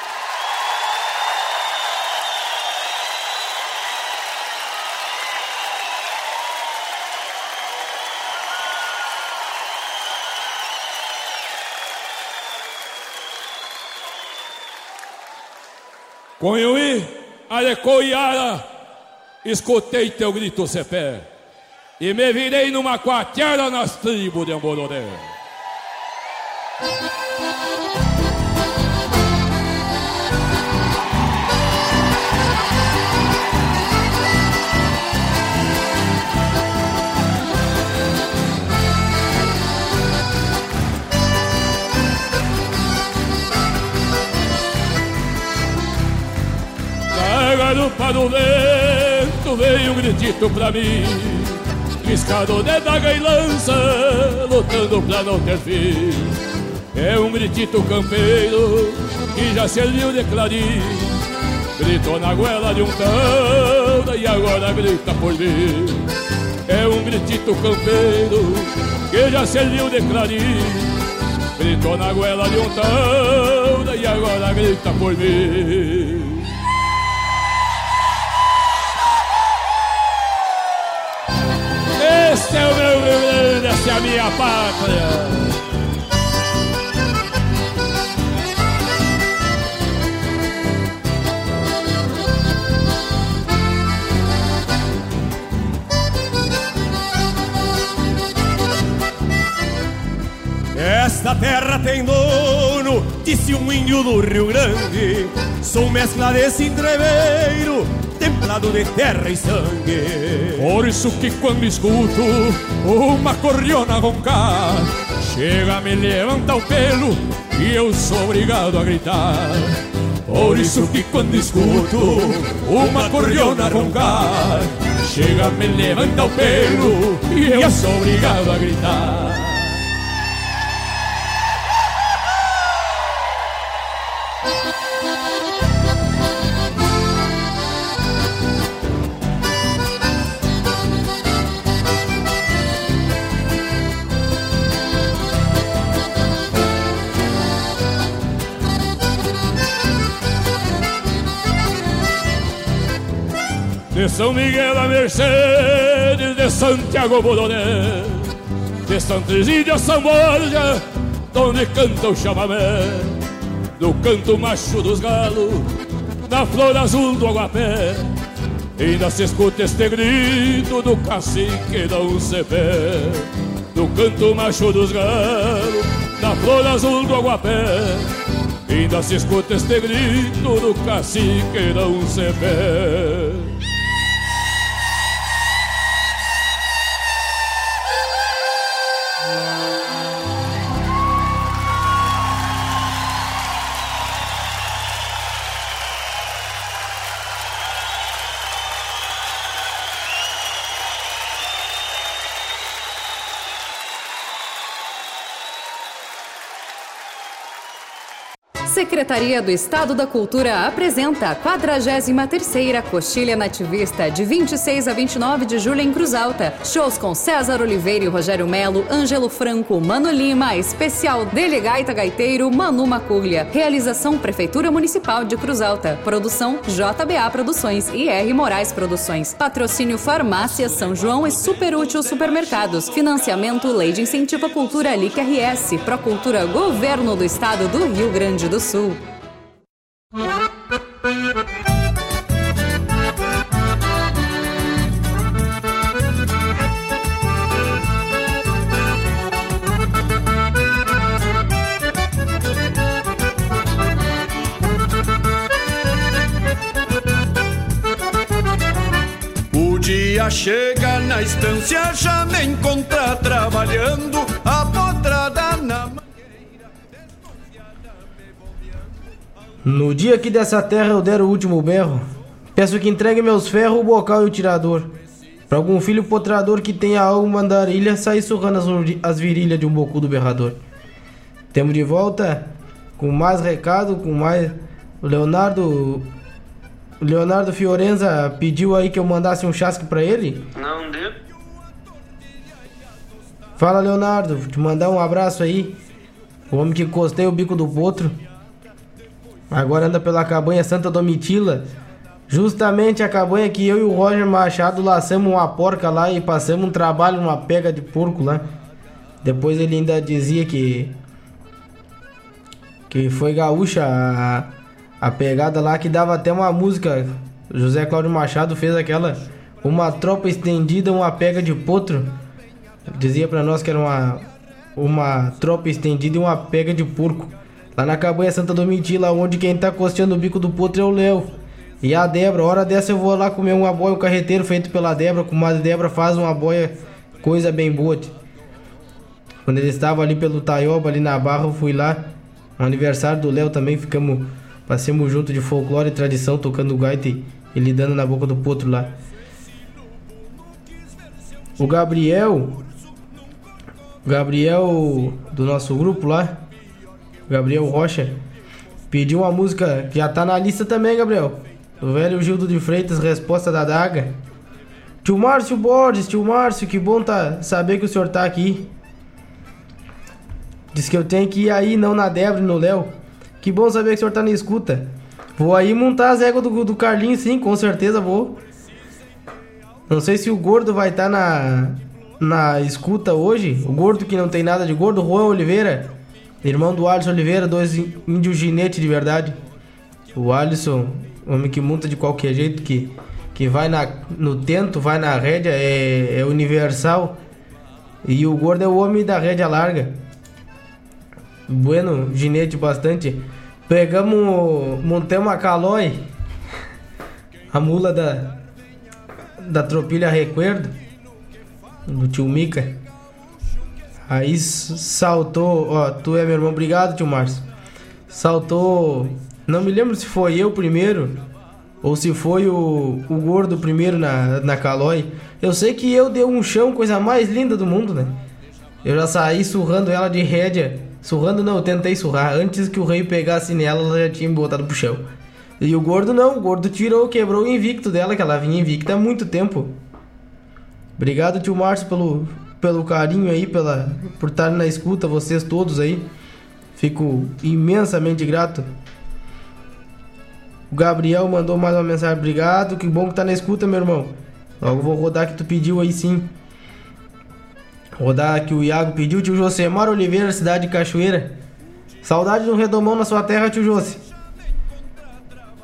Conhuí, Arecoiara, escutei teu grito cepé e me virei numa quatiara nas tribos de Ambororé. Da garupa do vento veio um gritito pra mim. Riscado de daga e lança, lutando pra não ter fim. É um gritito campeiro que já serviu de clarim. Gritou na goela de um tanda e agora grita por mim. É um gritito campeiro que já serviu de clarim. Gritou na goela de um tanda e agora grita por mim minha pátria. Esta terra tem dono, disse um índio do Rio Grande. Sou mescla desse entreveiro, de terra e sangue. Por isso que quando escuto uma cordiona roncar, chega me levanta o pelo e eu sou obrigado a gritar. Por isso que quando escuto uma cordiona roncar, chega, me levanta o pelo e eu sou obrigado a gritar. De São Miguel da Mercedes, de Santiago Bodoné, de Santa Isídia São Borja, donde canta o chamamé, do canto macho dos galos, na flor azul do aguapé, ainda se escuta este grito do cacique da Uncepé, do canto macho dos galos, na flor azul do aguapé, ainda se escuta este grito do cacique da Uncepé. Secretaria do Estado da Cultura apresenta a 43ª Coxilha Nativista de 26 a 29 de julho em Cruz Alta. Shows com César Oliveira e Rogério Melo, Ângelo Franco, Mano Lima, especial Dele Gaita Gaiteiro, Manu Macurlia. Realização Prefeitura Municipal de Cruz Alta. Produção JBA Produções e R Moraes Produções. Patrocínio Farmácia São João e Super Útil Supermercados. Financiamento Lei de Incentivo à Cultura LIC RS. Procultura Governo do Estado do Rio Grande do Sul. O dia chega na estância, já me encontra trabalhando, a potrada na mão. No dia que dessa terra eu der o último berro, peço que entregue meus ferros, o bocal e o tirador. Pra algum filho potrador que tenha alma andarilha, sair surrando as, as virilhas de um bocudo berrador. Temos de volta com mais recado, com mais. O Leonardo. O Leonardo Fiorenza pediu aí que eu mandasse um chasque pra ele. Não deu. Fala, Leonardo, te mandar um abraço aí. O homem que encostei o bico do potro. Agora anda pela cabanha Santa Domitila. Justamente a cabanha que eu e o Roger Machado laçamos uma porca lá e passamos um trabalho numa pega de porco lá. Depois ele ainda dizia que. Que foi gaúcha a, a pegada lá que dava até uma música. José Cláudio Machado fez aquela. Uma tropa estendida, uma pega de potro. Dizia pra nós que era uma, uma tropa estendida e uma pega de porco. Lá na cabanha Santa Domitila, onde quem tá costeando o bico do potro é o Léo. E a Débora, hora dessa eu vou lá comer uma boia, um carreteiro feito pela Débora. Com a Débora faz uma boia, coisa bem boa. Quando ele estava ali pelo Taioba, ali na barra, eu fui lá. Aniversário do Léo também, ficamos, passemos junto de folclore e tradição, tocando gaita e, e lidando na boca do potro lá. O Gabriel, Gabriel do nosso grupo lá, Gabriel Rocha, pediu uma música que já tá na lista também, Gabriel. O velho Gildo de Freitas, resposta da daga. Tio Márcio Borges, tio Márcio, que bom tá saber que o senhor tá aqui. Diz que eu tenho que ir aí, não na Débora no Léo. Que bom saber que o senhor tá na escuta. Vou aí montar as éguas do, do Carlinhos, sim, com certeza vou. Não sei se o gordo vai estar na, na escuta hoje. O gordo que não tem nada de gordo, Juan Oliveira. Irmão do Alisson Oliveira, dois índios ginete de verdade. O Alisson, homem que monta de qualquer jeito, que, que vai na, no tento, vai na rédea, é, é universal. E o gordo é o homem da rédea larga. Bueno, ginete bastante. Pegamos, montamos a calói, a mula da, da tropilha Recuerdo, do tio Mica. Aí saltou, ó, tu é meu irmão, obrigado tio Márcio. Saltou, não me lembro se foi eu primeiro ou se foi o, o gordo primeiro na, na Calói. Eu sei que eu dei um chão, coisa mais linda do mundo, né? Eu já saí surrando ela de rédea. Surrando não, eu tentei surrar. Antes que o rei pegasse nela, ela já tinha me botado pro chão. E o gordo não, o gordo tirou, quebrou o invicto dela, que ela vinha invicta há muito tempo. Obrigado, tio Márcio, pelo, pelo carinho aí, pela, por estar na escuta, vocês todos aí. Fico imensamente grato. O Gabriel mandou mais uma mensagem. Obrigado, que bom que tá na escuta, meu irmão. Logo vou rodar que tu pediu aí sim. Rodar que o Iago pediu, tio Josemar Oliveira, cidade de Cachoeira. Saudade de um redomão na sua terra, tio José.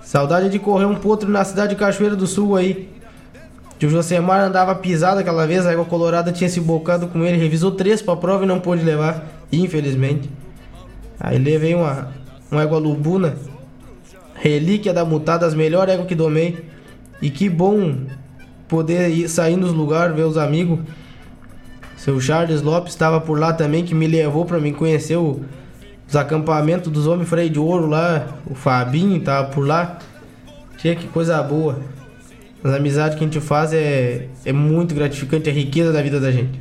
Saudade de correr um potro na cidade de Cachoeira do Sul aí. Tio Josemar andava pisado aquela vez, a égua colorada tinha se bocado com ele, revisou três pra prova e não pôde levar, infelizmente. Aí levei uma, uma égua lubuna, relíquia da mutada, as melhores éguas que domei. E que bom poder ir sair nos lugares, ver os amigos. Seu Charles Lopes estava por lá também, que me levou para mim conhecer o, os acampamentos dos homens freio de ouro lá. O Fabinho tava por lá. Tinha que coisa boa. As amizades que a gente faz é, é muito gratificante, é a riqueza da vida da gente.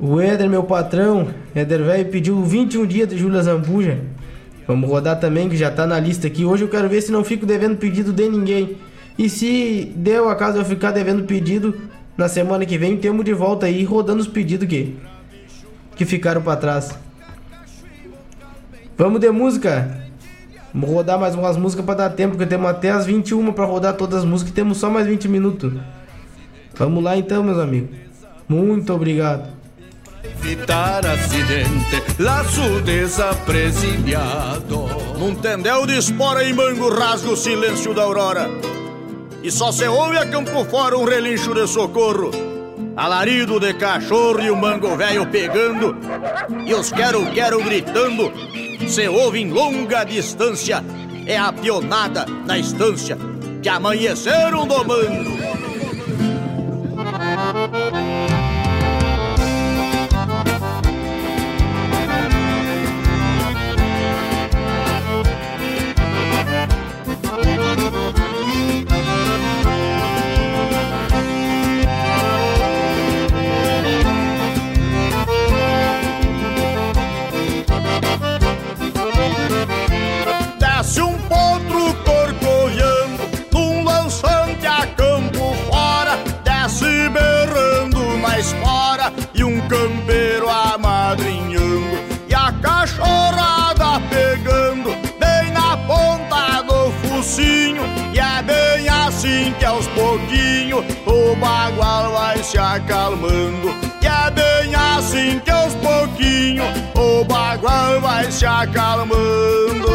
O Éder, meu patrão, Éder velho, pediu 21 dias de Júlia Zambuja. Vamos rodar também, que já tá na lista aqui. Hoje eu quero ver se não fico devendo pedido de ninguém. E se deu a caso eu ficar devendo pedido, na semana que vem temos de volta aí rodando os pedidos que, que ficaram para trás. Vamos de música? Vamos rodar mais umas músicas para dar tempo, porque temos até as 21 para rodar todas as músicas e temos só mais 20 minutos. Vamos lá então, meus amigos. Muito obrigado. Evitar acidente, laço desapresidiado. Num tendel de espora e mango rasga o silêncio da aurora. E só se ouve a campo fora um relincho de socorro. Alarido de cachorro e o mango velho pegando. E os quero-quero gritando. Se ouve em longa distância. É a pionada na estância que amanheceram domando. O bagual vai se acalmando. E é bem assim que aos pouquinho o bagual vai se acalmando.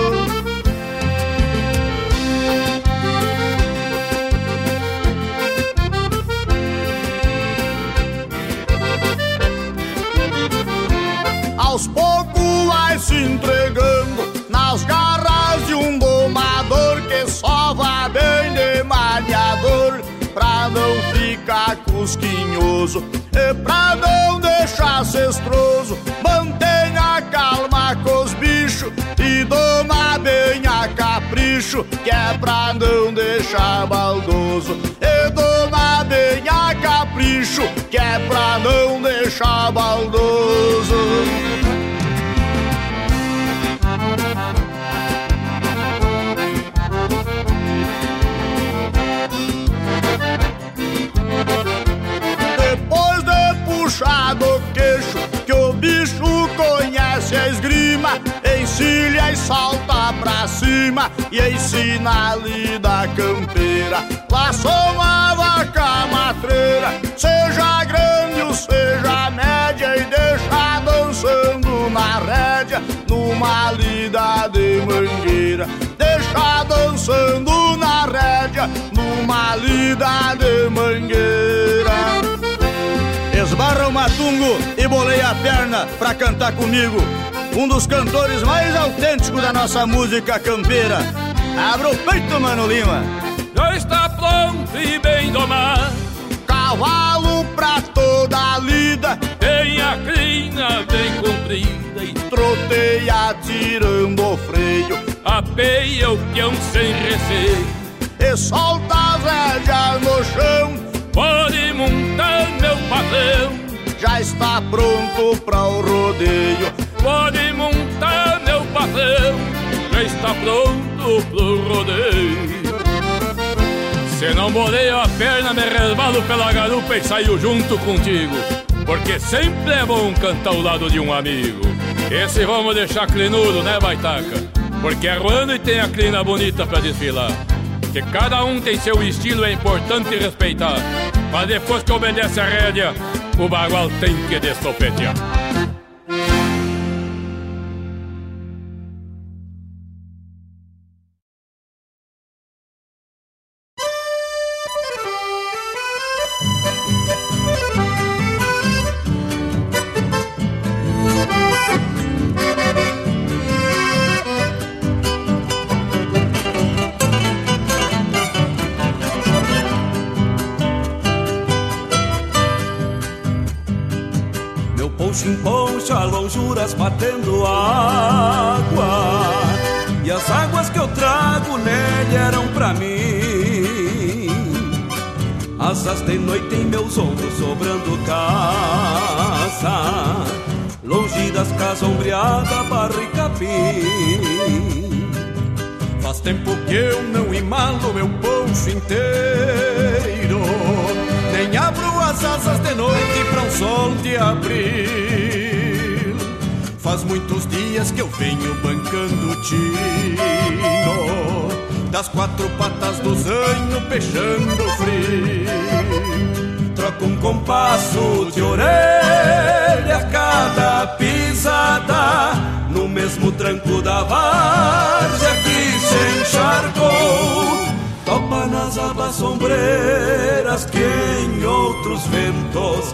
aos poucos vai se entregando nas garras de um domador que só vai bem de malhador pra não ficar cusquinhoso e pra não deixar cestroso. Mantenha calma com os bichos e doma bem a capricho que é pra não deixar baldoso. E doma bem a capricho que é pra não deixar baldoso. De puxar do queixo Que o bicho conhece a esgrima Encilha e salta pra cima E ensina a lida campeira. Laçou uma vaca matreira Seja grande ou seja média E deixa dançando na rédea Numa lida de mangueira. Deixa dançando na rédea Numa lida de mangueira Esbarra o matungo e bolei a perna pra cantar comigo. Um dos cantores mais autênticos da nossa música campeira. Abra o peito, Mano Lima. Já está pronto e bem domado. Cavalo pra toda a lida. Tem a crina bem comprida e troteia tirando o freio. mapeia o peão sem receio E solta as rédeas no chão Pode montar meu patrão Já está pronto para o rodeio. Pode montar meu patrão Já está pronto pro rodeio. Se não boleio a perna, me resbalo pela garupa e saio junto contigo. Porque sempre é bom cantar ao lado de um amigo. Esse vamos deixar clinudo, né, baitaca? Porque é ruano e tem a clina bonita pra desfilar. Que cada um tem seu estilo, é importante respeitar Mas depois que obedece a rédea, o bagual tem que destofetear abril. Faz muitos dias que eu venho bancando tino Das quatro patas do zanho peixando frio. Troco um compasso de orelha a cada pisada No mesmo tranco da várzea que se encharcou. Topa nas abas sombreiras que em outros ventos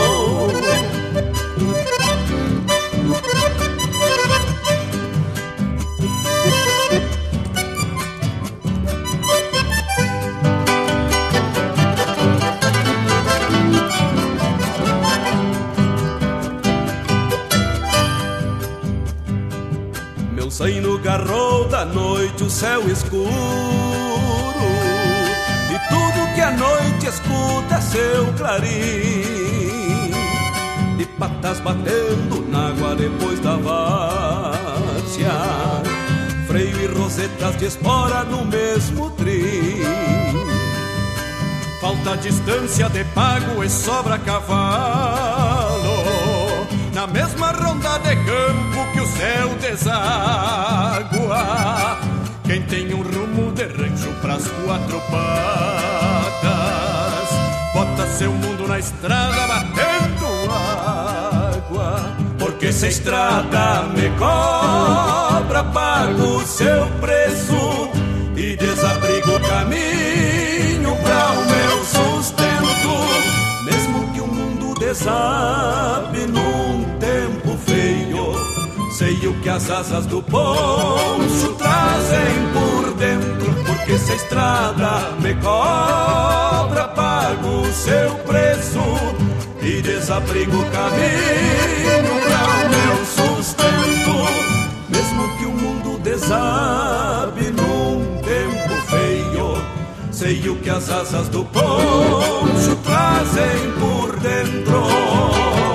garrou da noite o céu escuro. E tudo que a noite escuta é seu clarim. De patas batendo na água depois da várzea. Freio e rosetas de espora no mesmo trim. Falta distância de pago e sobra cavalo mesma ronda de campo que o céu deságua Quem tem um rumo de rancho pras quatro patas Bota seu mundo na estrada batendo água Porque se a estrada me cobra, pago o seu preço e desabrigo o caminho para o meu sustento. Mesmo que o mundo desabe feio, sei o que as asas do poncho trazem por dentro. Porque se a estrada me cobra, pago o seu preço e desabrigo o caminho para o meu sustento. Mesmo que o mundo desabe num tempo feio, sei o que as asas do poncho trazem por dentro.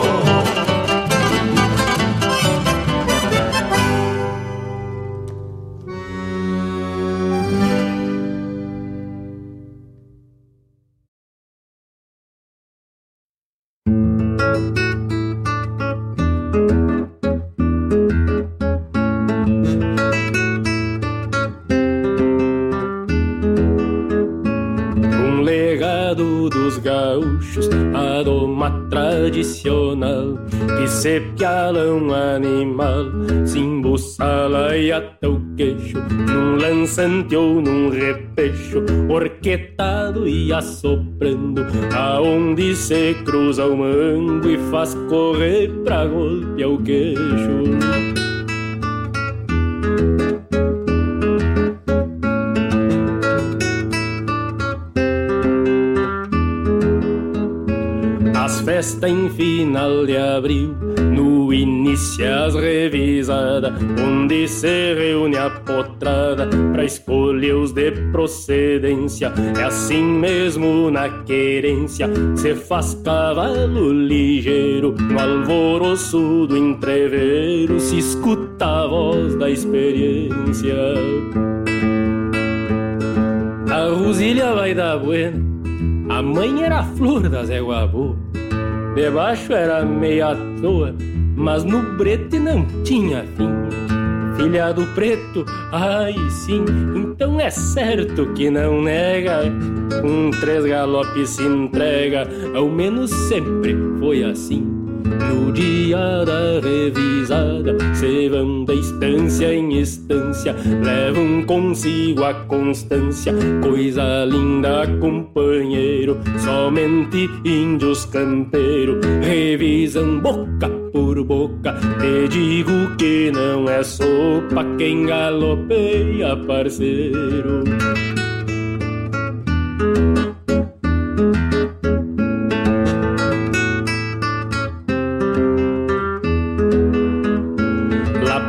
Se piala um animal, se embuçala e atau queixo, num lançante ou num repecho, orquetado e assoprando, aonde se cruza o mango e faz correr pra golpe ao queixo. As festas em final de abril, no início as revisadas, onde se reúne a potrada pra escolher os de procedência. É assim mesmo na querência, se faz cavalo ligeiro, no alvoroço do entreveiro se escuta a voz da experiência. A Rosilha vai dar buena, a mãe era a flor das éguas. Debaixo era meia à toa, mas no brete não tinha fim. Filha do preto, ai sim, então é certo que não nega. Com três galopes se entrega, ao menos sempre foi assim. No dia da revisada, se vão da estância em estância, levam consigo a constância. Coisa linda, companheiro, somente índios campeiros revisam boca por boca. Te digo que não é sopa quem galopeia, parceiro.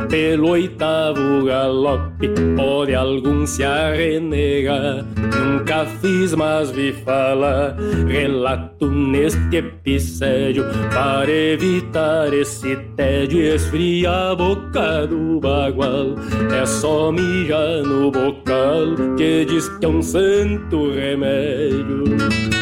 pelo oitavo galope pode algum se arrenegar. Nunca fiz, mas vi falar. Relato neste episódio para evitar esse tédio e esfriar a boca do bagual. É só mijar no bocal que diz que é um santo remédio.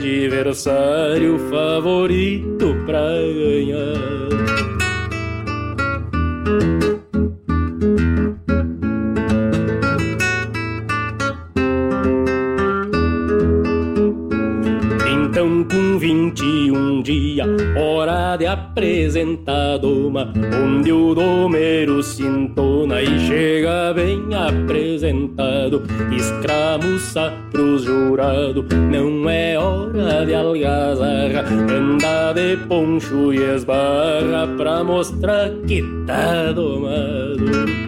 Os adversários favorito pra ganhar. E esbarra pra mostrar que tá domado.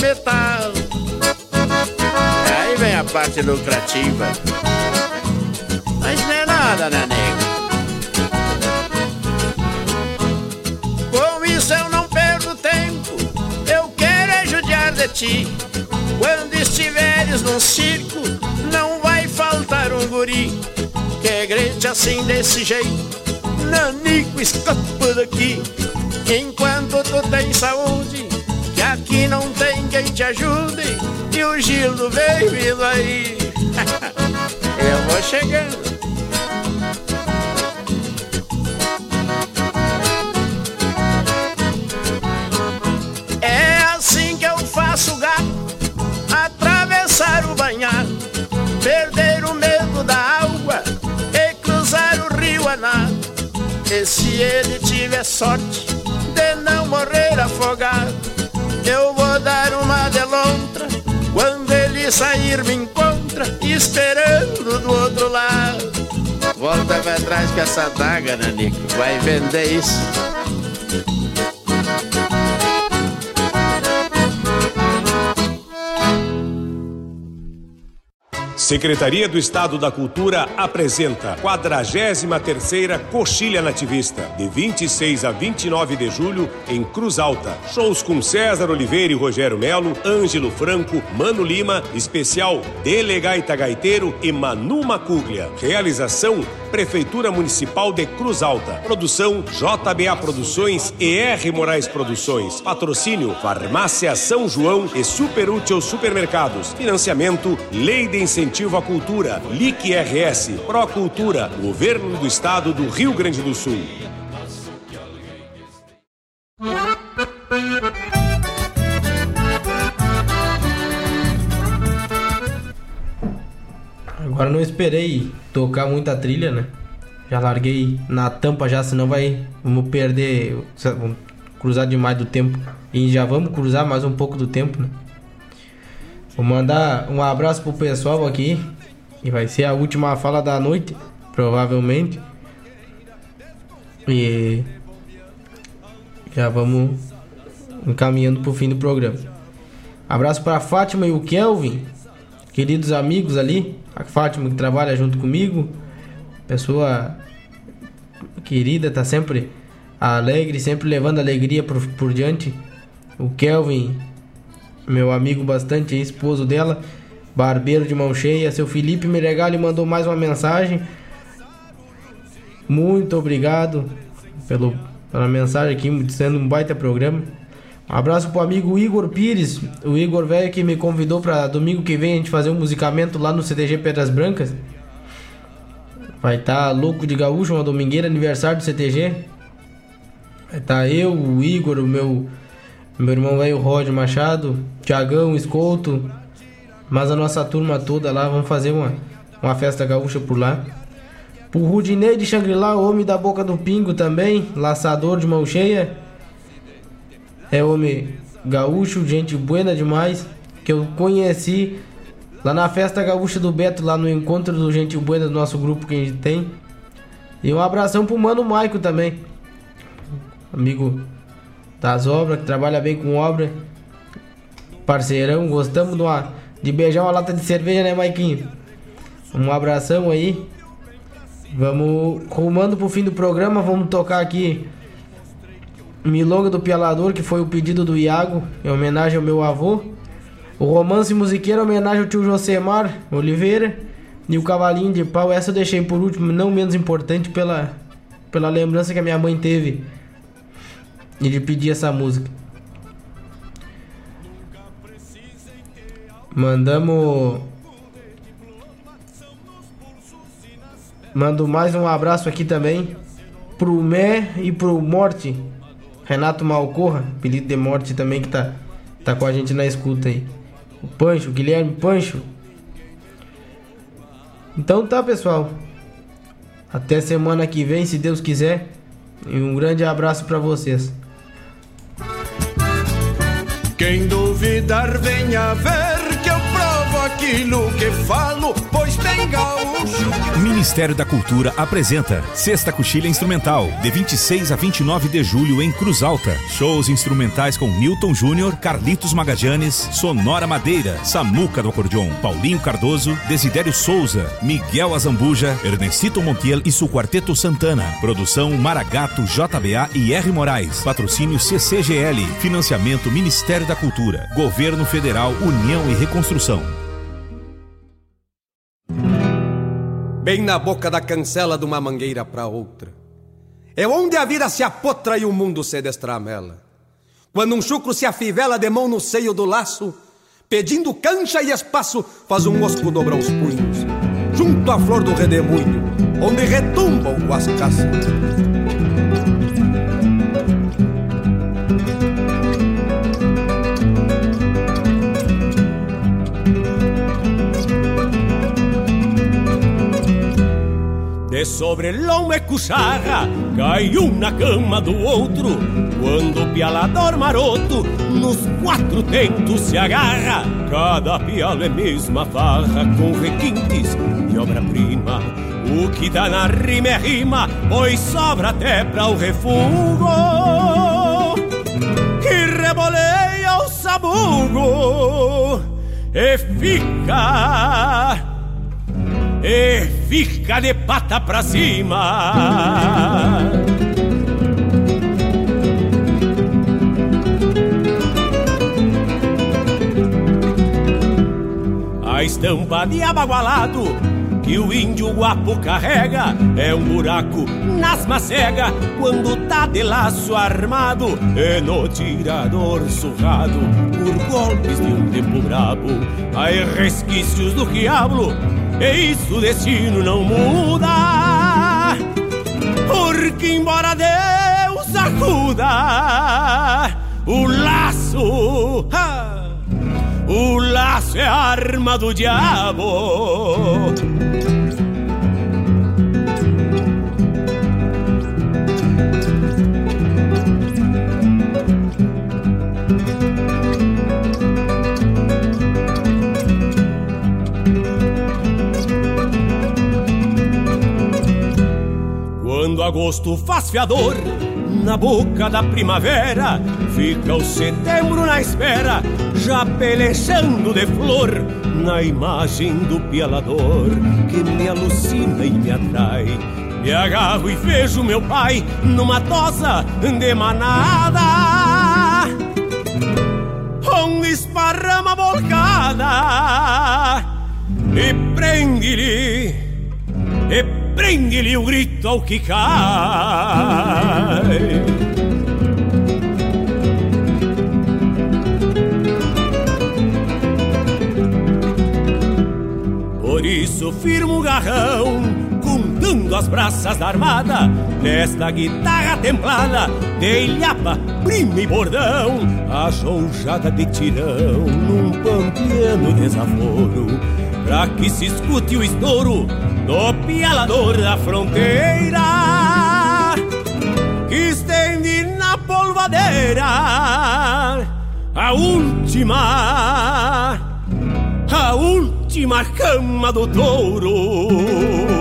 Metal. Aí vem a parte lucrativa. Mas não é nada, né, nego? Com isso eu não perdo tempo, eu quero é judiar de ti. Quando estiveres num circo, não vai faltar um guri que grite assim desse jeito. Nanico, escapa daqui, enquanto tu tem saúde, aqui não tem quem te ajude, e o Gildo vem vindo aí. [LAUGHS] eu vou chegando. É assim que eu faço gato atravessar o banhado, perder o medo da água e cruzar o rio a nado. E se ele tiver sorte de não morrer afogado, sair, me encontra esperando do outro lado. Volta pra trás com essa daga, Nanico. Vai vender isso. Secretaria do Estado da Cultura apresenta 43ª Coxilha Nativista, de 26 a 29 de julho, em Cruz Alta. Shows com César Oliveira e Rogério Melo, Ângelo Franco, Mano Lima, especial Delegaita Gaiteiro e Manu Macuglia. Realização Prefeitura Municipal de Cruz Alta. Produção JBA Produções e R Moraes Produções. Patrocínio Farmácia São João e Super Útil Supermercados. Financiamento Lei de Incentivo à Cultura. LIC RS. Procultura. Governo do Estado do Rio Grande do Sul. Agora não esperei tocar muita trilha, né? Já larguei na tampa já, senão vai. Vamos perder. Vamos cruzar demais do tempo. E já vamos cruzar mais um pouco do tempo, né? Vou mandar um abraço pro pessoal aqui. E vai ser a última fala da noite, provavelmente. E já vamos encaminhando pro fim do programa. Abraço para Fátima e o Kelvin, queridos amigos ali. A Fátima que trabalha junto comigo, pessoa querida, tá sempre alegre, sempre levando alegria por, por diante. O Kelvin, meu amigo bastante, esposo dela, barbeiro de mão cheia. Seu Felipe Meregali mandou mais uma mensagem. Muito obrigado pelo, pela mensagem aqui, sendo um baita programa. Abraço pro amigo Igor Pires, o Igor velho que me convidou para domingo que vem a gente fazer um musicamento lá no CTG Pedras Brancas. Vai estar tá louco de gaúcho, uma domingueira, aniversário do CTG. Vai estar tá eu, o Igor, o meu, meu irmão velho Rod Machado, Tiagão, Escolto, mas a nossa turma toda lá, vamos fazer uma, uma festa gaúcha por lá. Pro Rudinei de Xangri-Lá, homem da boca do pingo também, laçador de mão cheia. É homem gaúcho, gente buena demais, que eu conheci lá na festa gaúcha do Beto, lá no encontro do Gente Buena do nosso grupo que a gente tem. E um abração pro mano Maico também, amigo das obras, que trabalha bem com obra. Parceirão, gostamos de, uma, de beijar uma lata de cerveja, né, Maiquinho? Um abração aí. Vamos rumando pro fim do programa, vamos tocar aqui Milonga do Pialador, que foi o pedido do Iago, em homenagem ao meu avô. O romance musiqueiro, em homenagem ao tio Josemar Oliveira. E o Cavalinho de Pau, essa eu deixei por último, não menos importante, pela, pela lembrança que a minha mãe teve de pedir essa música. Mandamos. Mando mais um abraço aqui também pro Mé e pro Morte. Renato Malcorra, apelido de Morte também que tá, tá com a gente na escuta aí. O Pancho, o Guilherme Pancho. Então tá, pessoal. Até semana que vem, se Deus quiser. E um grande abraço para vocês. Quem duvidar, venha ver naquilo que falo, pois tem gaúcho. Ministério da Cultura apresenta Sexta Coxilha Instrumental, de 26 a 29 de julho em Cruz Alta. Shows instrumentais com Newton Júnior, Carlitos Magajanes, Sonora Madeira, Samuca do Acordeon, Paulinho Cardoso, Desidério Souza, Miguel Azambuja, Ernestito Montiel e seu Quarteto Santana. Produção Maragato, JBA e R. Moraes. Patrocínio CCGL. Financiamento Ministério da Cultura. Governo Federal, União e Reconstrução. Bem na boca da cancela de uma mangueira pra outra. É onde a vida se apotra e o mundo se destramela. Quando um chucro se afivela de mão no seio do laço, pedindo cancha e espaço, faz um mosco dobrar os punhos, junto à flor do redemoinho, onde retumba o guascaço. De sobre loma e cucharra Cai um na cama do outro. Quando o pialador maroto Nos quatro tentos se agarra Cada piala é mesma farra Com requintes de obra-prima. O que dá na rima é rima Pois sobra até pra o refugo. Que reboleia o sabugo E fica e fica de pata pra cima. A estampa de abagualado que o índio guapo carrega é um buraco nas macega quando tá de laço armado e no tirador surrado por golpes de um tempo brabo. Aí resquícios do diabo e isso o destino não muda. Porque embora Deus acuda, o laço, o laço é a arma do diabo. Agosto faz fiador na boca da primavera, fica o setembro na espera, já pelejando de flor na imagem do pialador que me alucina e me atrai. Me agarro e vejo meu pai numa tosa de manada, onde esparrama volcada e prende-lhe, prende-lhe o grito ao que cai. Por isso firmo o garrão, contando as braças da armada, nesta guitarra templada, de ilhapa, prima e bordão, ajoujada de tirão, num pampiano desaforo, pra que se escute o estouro do pialador da fronteira, que estende na polvadeira a última, a última cama do touro.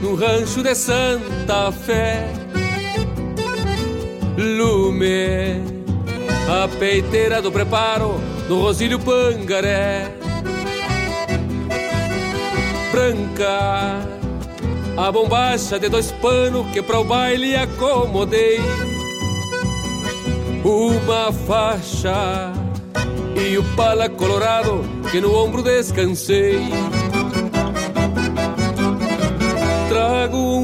No rancho de Santa Fé. Lume, a peiteira do preparo do Rosílio Pangaré. Branca, a bombacha de dois panos que para o baile acomodei. uma faixa e o pala colorado que no ombro descansei.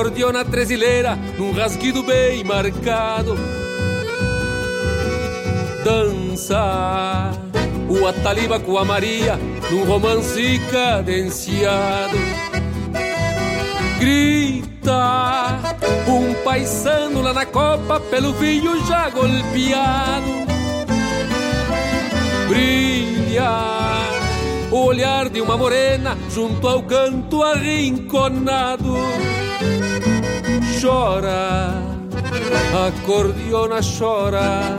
Acordeona tresileira num rasguido bem marcado. Dança o Ataliba com a Maria num romance cadenciado. Grita um paisano lá na copa pelo vinho já golpeado. Brilha o olhar de uma morena junto ao canto arrinconado. Chora, a cordiona chora.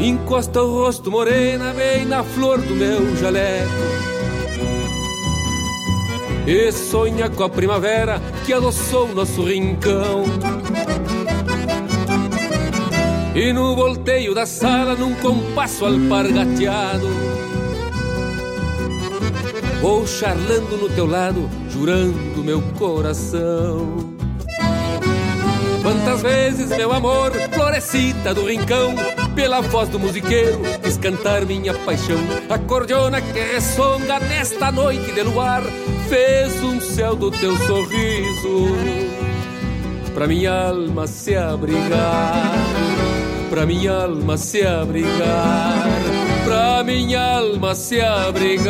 Encosta o rosto morena bem na flor do meu jaleco. E sonha com a primavera que adoçou nosso rincão. E no volteio da sala, num compasso alpargateado, Vou charlando no teu lado, jurando meu coração. Quantas vezes, meu amor, florescita do rincão, pela voz do musiqueiro, quis cantar minha paixão. A cordiona que ressonga nesta noite de luar, fez um céu do teu sorriso, pra minha alma se abrigar pra minha alma se abrigar, minha alma se abrigar.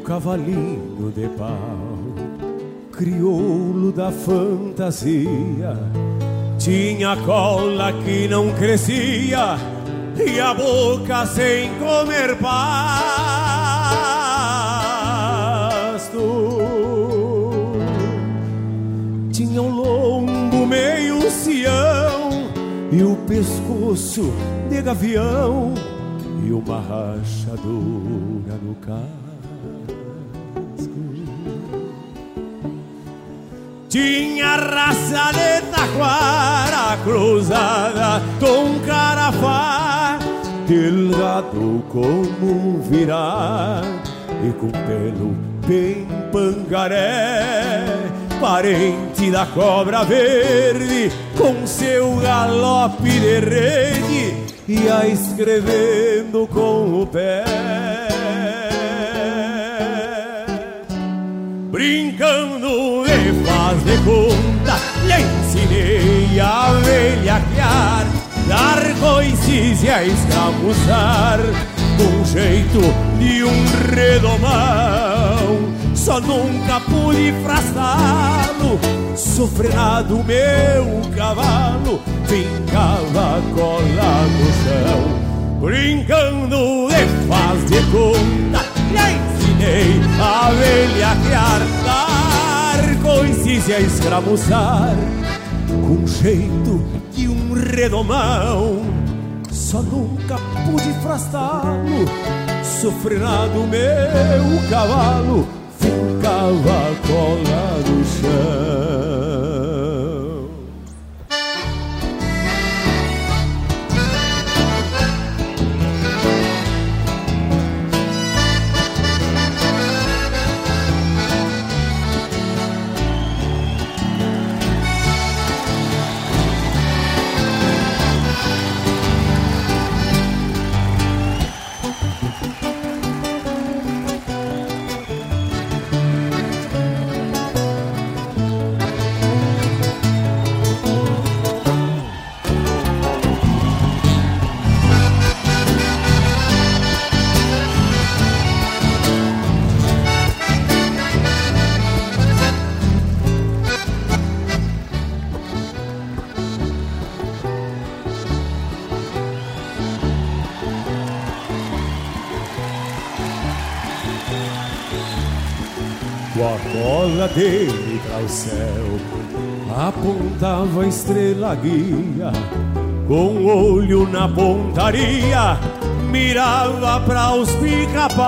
Meu cavalinho de pau, crioulo da fantasia, tinha cola que não crescia e a boca sem comer pasto. Tinha um lombo meio cião e o pescoço de gavião e uma rachadura no carro. Tinha raça de taquara cruzada com carafá, delgado como um e com pelo bem pangaré, parente da cobra verde com seu galope de rede, ia escrevendo com o pé. Brincando de faz de conta, lhe ensinei a velhaquear, dar coices e a escravuzar, com jeito de um redomão. só nunca pude frastá-lo. Sofrenado meu cavalo, fincava colado no chão, brincando de faz de conta. Lhe a velhaquear, dar coices e a escravuzar, com jeito de um redomão. Só nunca pude frastá-lo, sofrenado meu cavalo, ficava colado no chão. Dele para o céu. Apontava a estrela guia Com o olho na pontaria Mirava para os pica-paus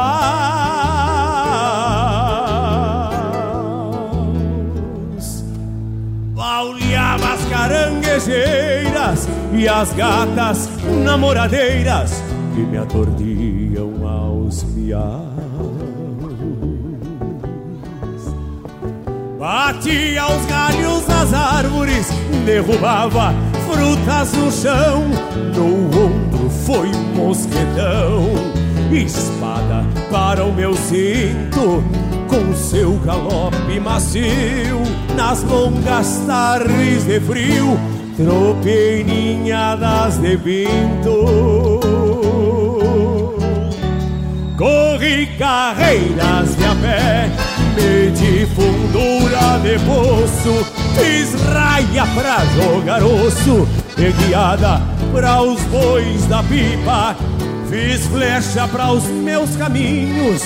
Olhava as caranguejeiras E as gatas namoradeiras Que me atordiam aos miaus Batia os galhos nas árvores, derrubava frutas no chão. No ombro foi um mosquetão, espada para o meu cinto, com seu galope macio. Nas longas tardes de frio, tropei ninhadas de vinto. Corri carreiras de a pé, medi fundura de poço, fiz raia pra jogar osso, e guiada pra os bois da pipa, fiz flecha pra os meus caminhos,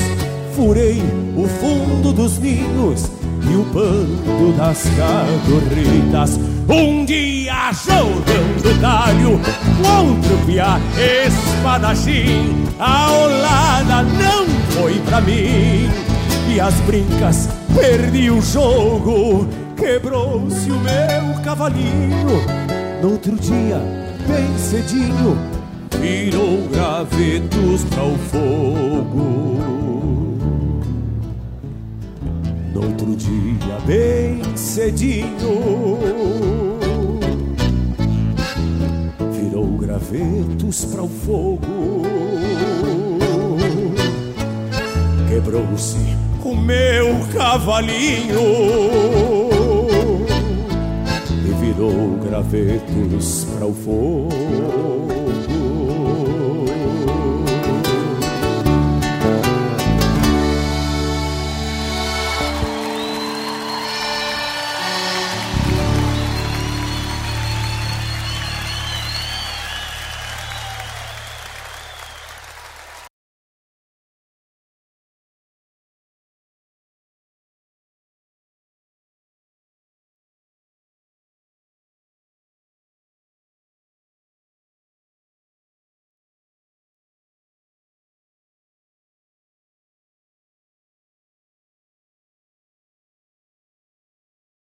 furei o fundo dos ninhos e o bando das cadorritas. Um dia jogando talho, outro piá espadachim, a olada não foi pra mim. As brincas perdi o jogo, quebrou-se o meu cavalinho. No outro dia, bem cedinho, virou gravetos para o fogo. No outro dia, bem cedinho, virou gravetos para o fogo. Quebrou-se o meu cavalinho e virou gravetos para o fogo.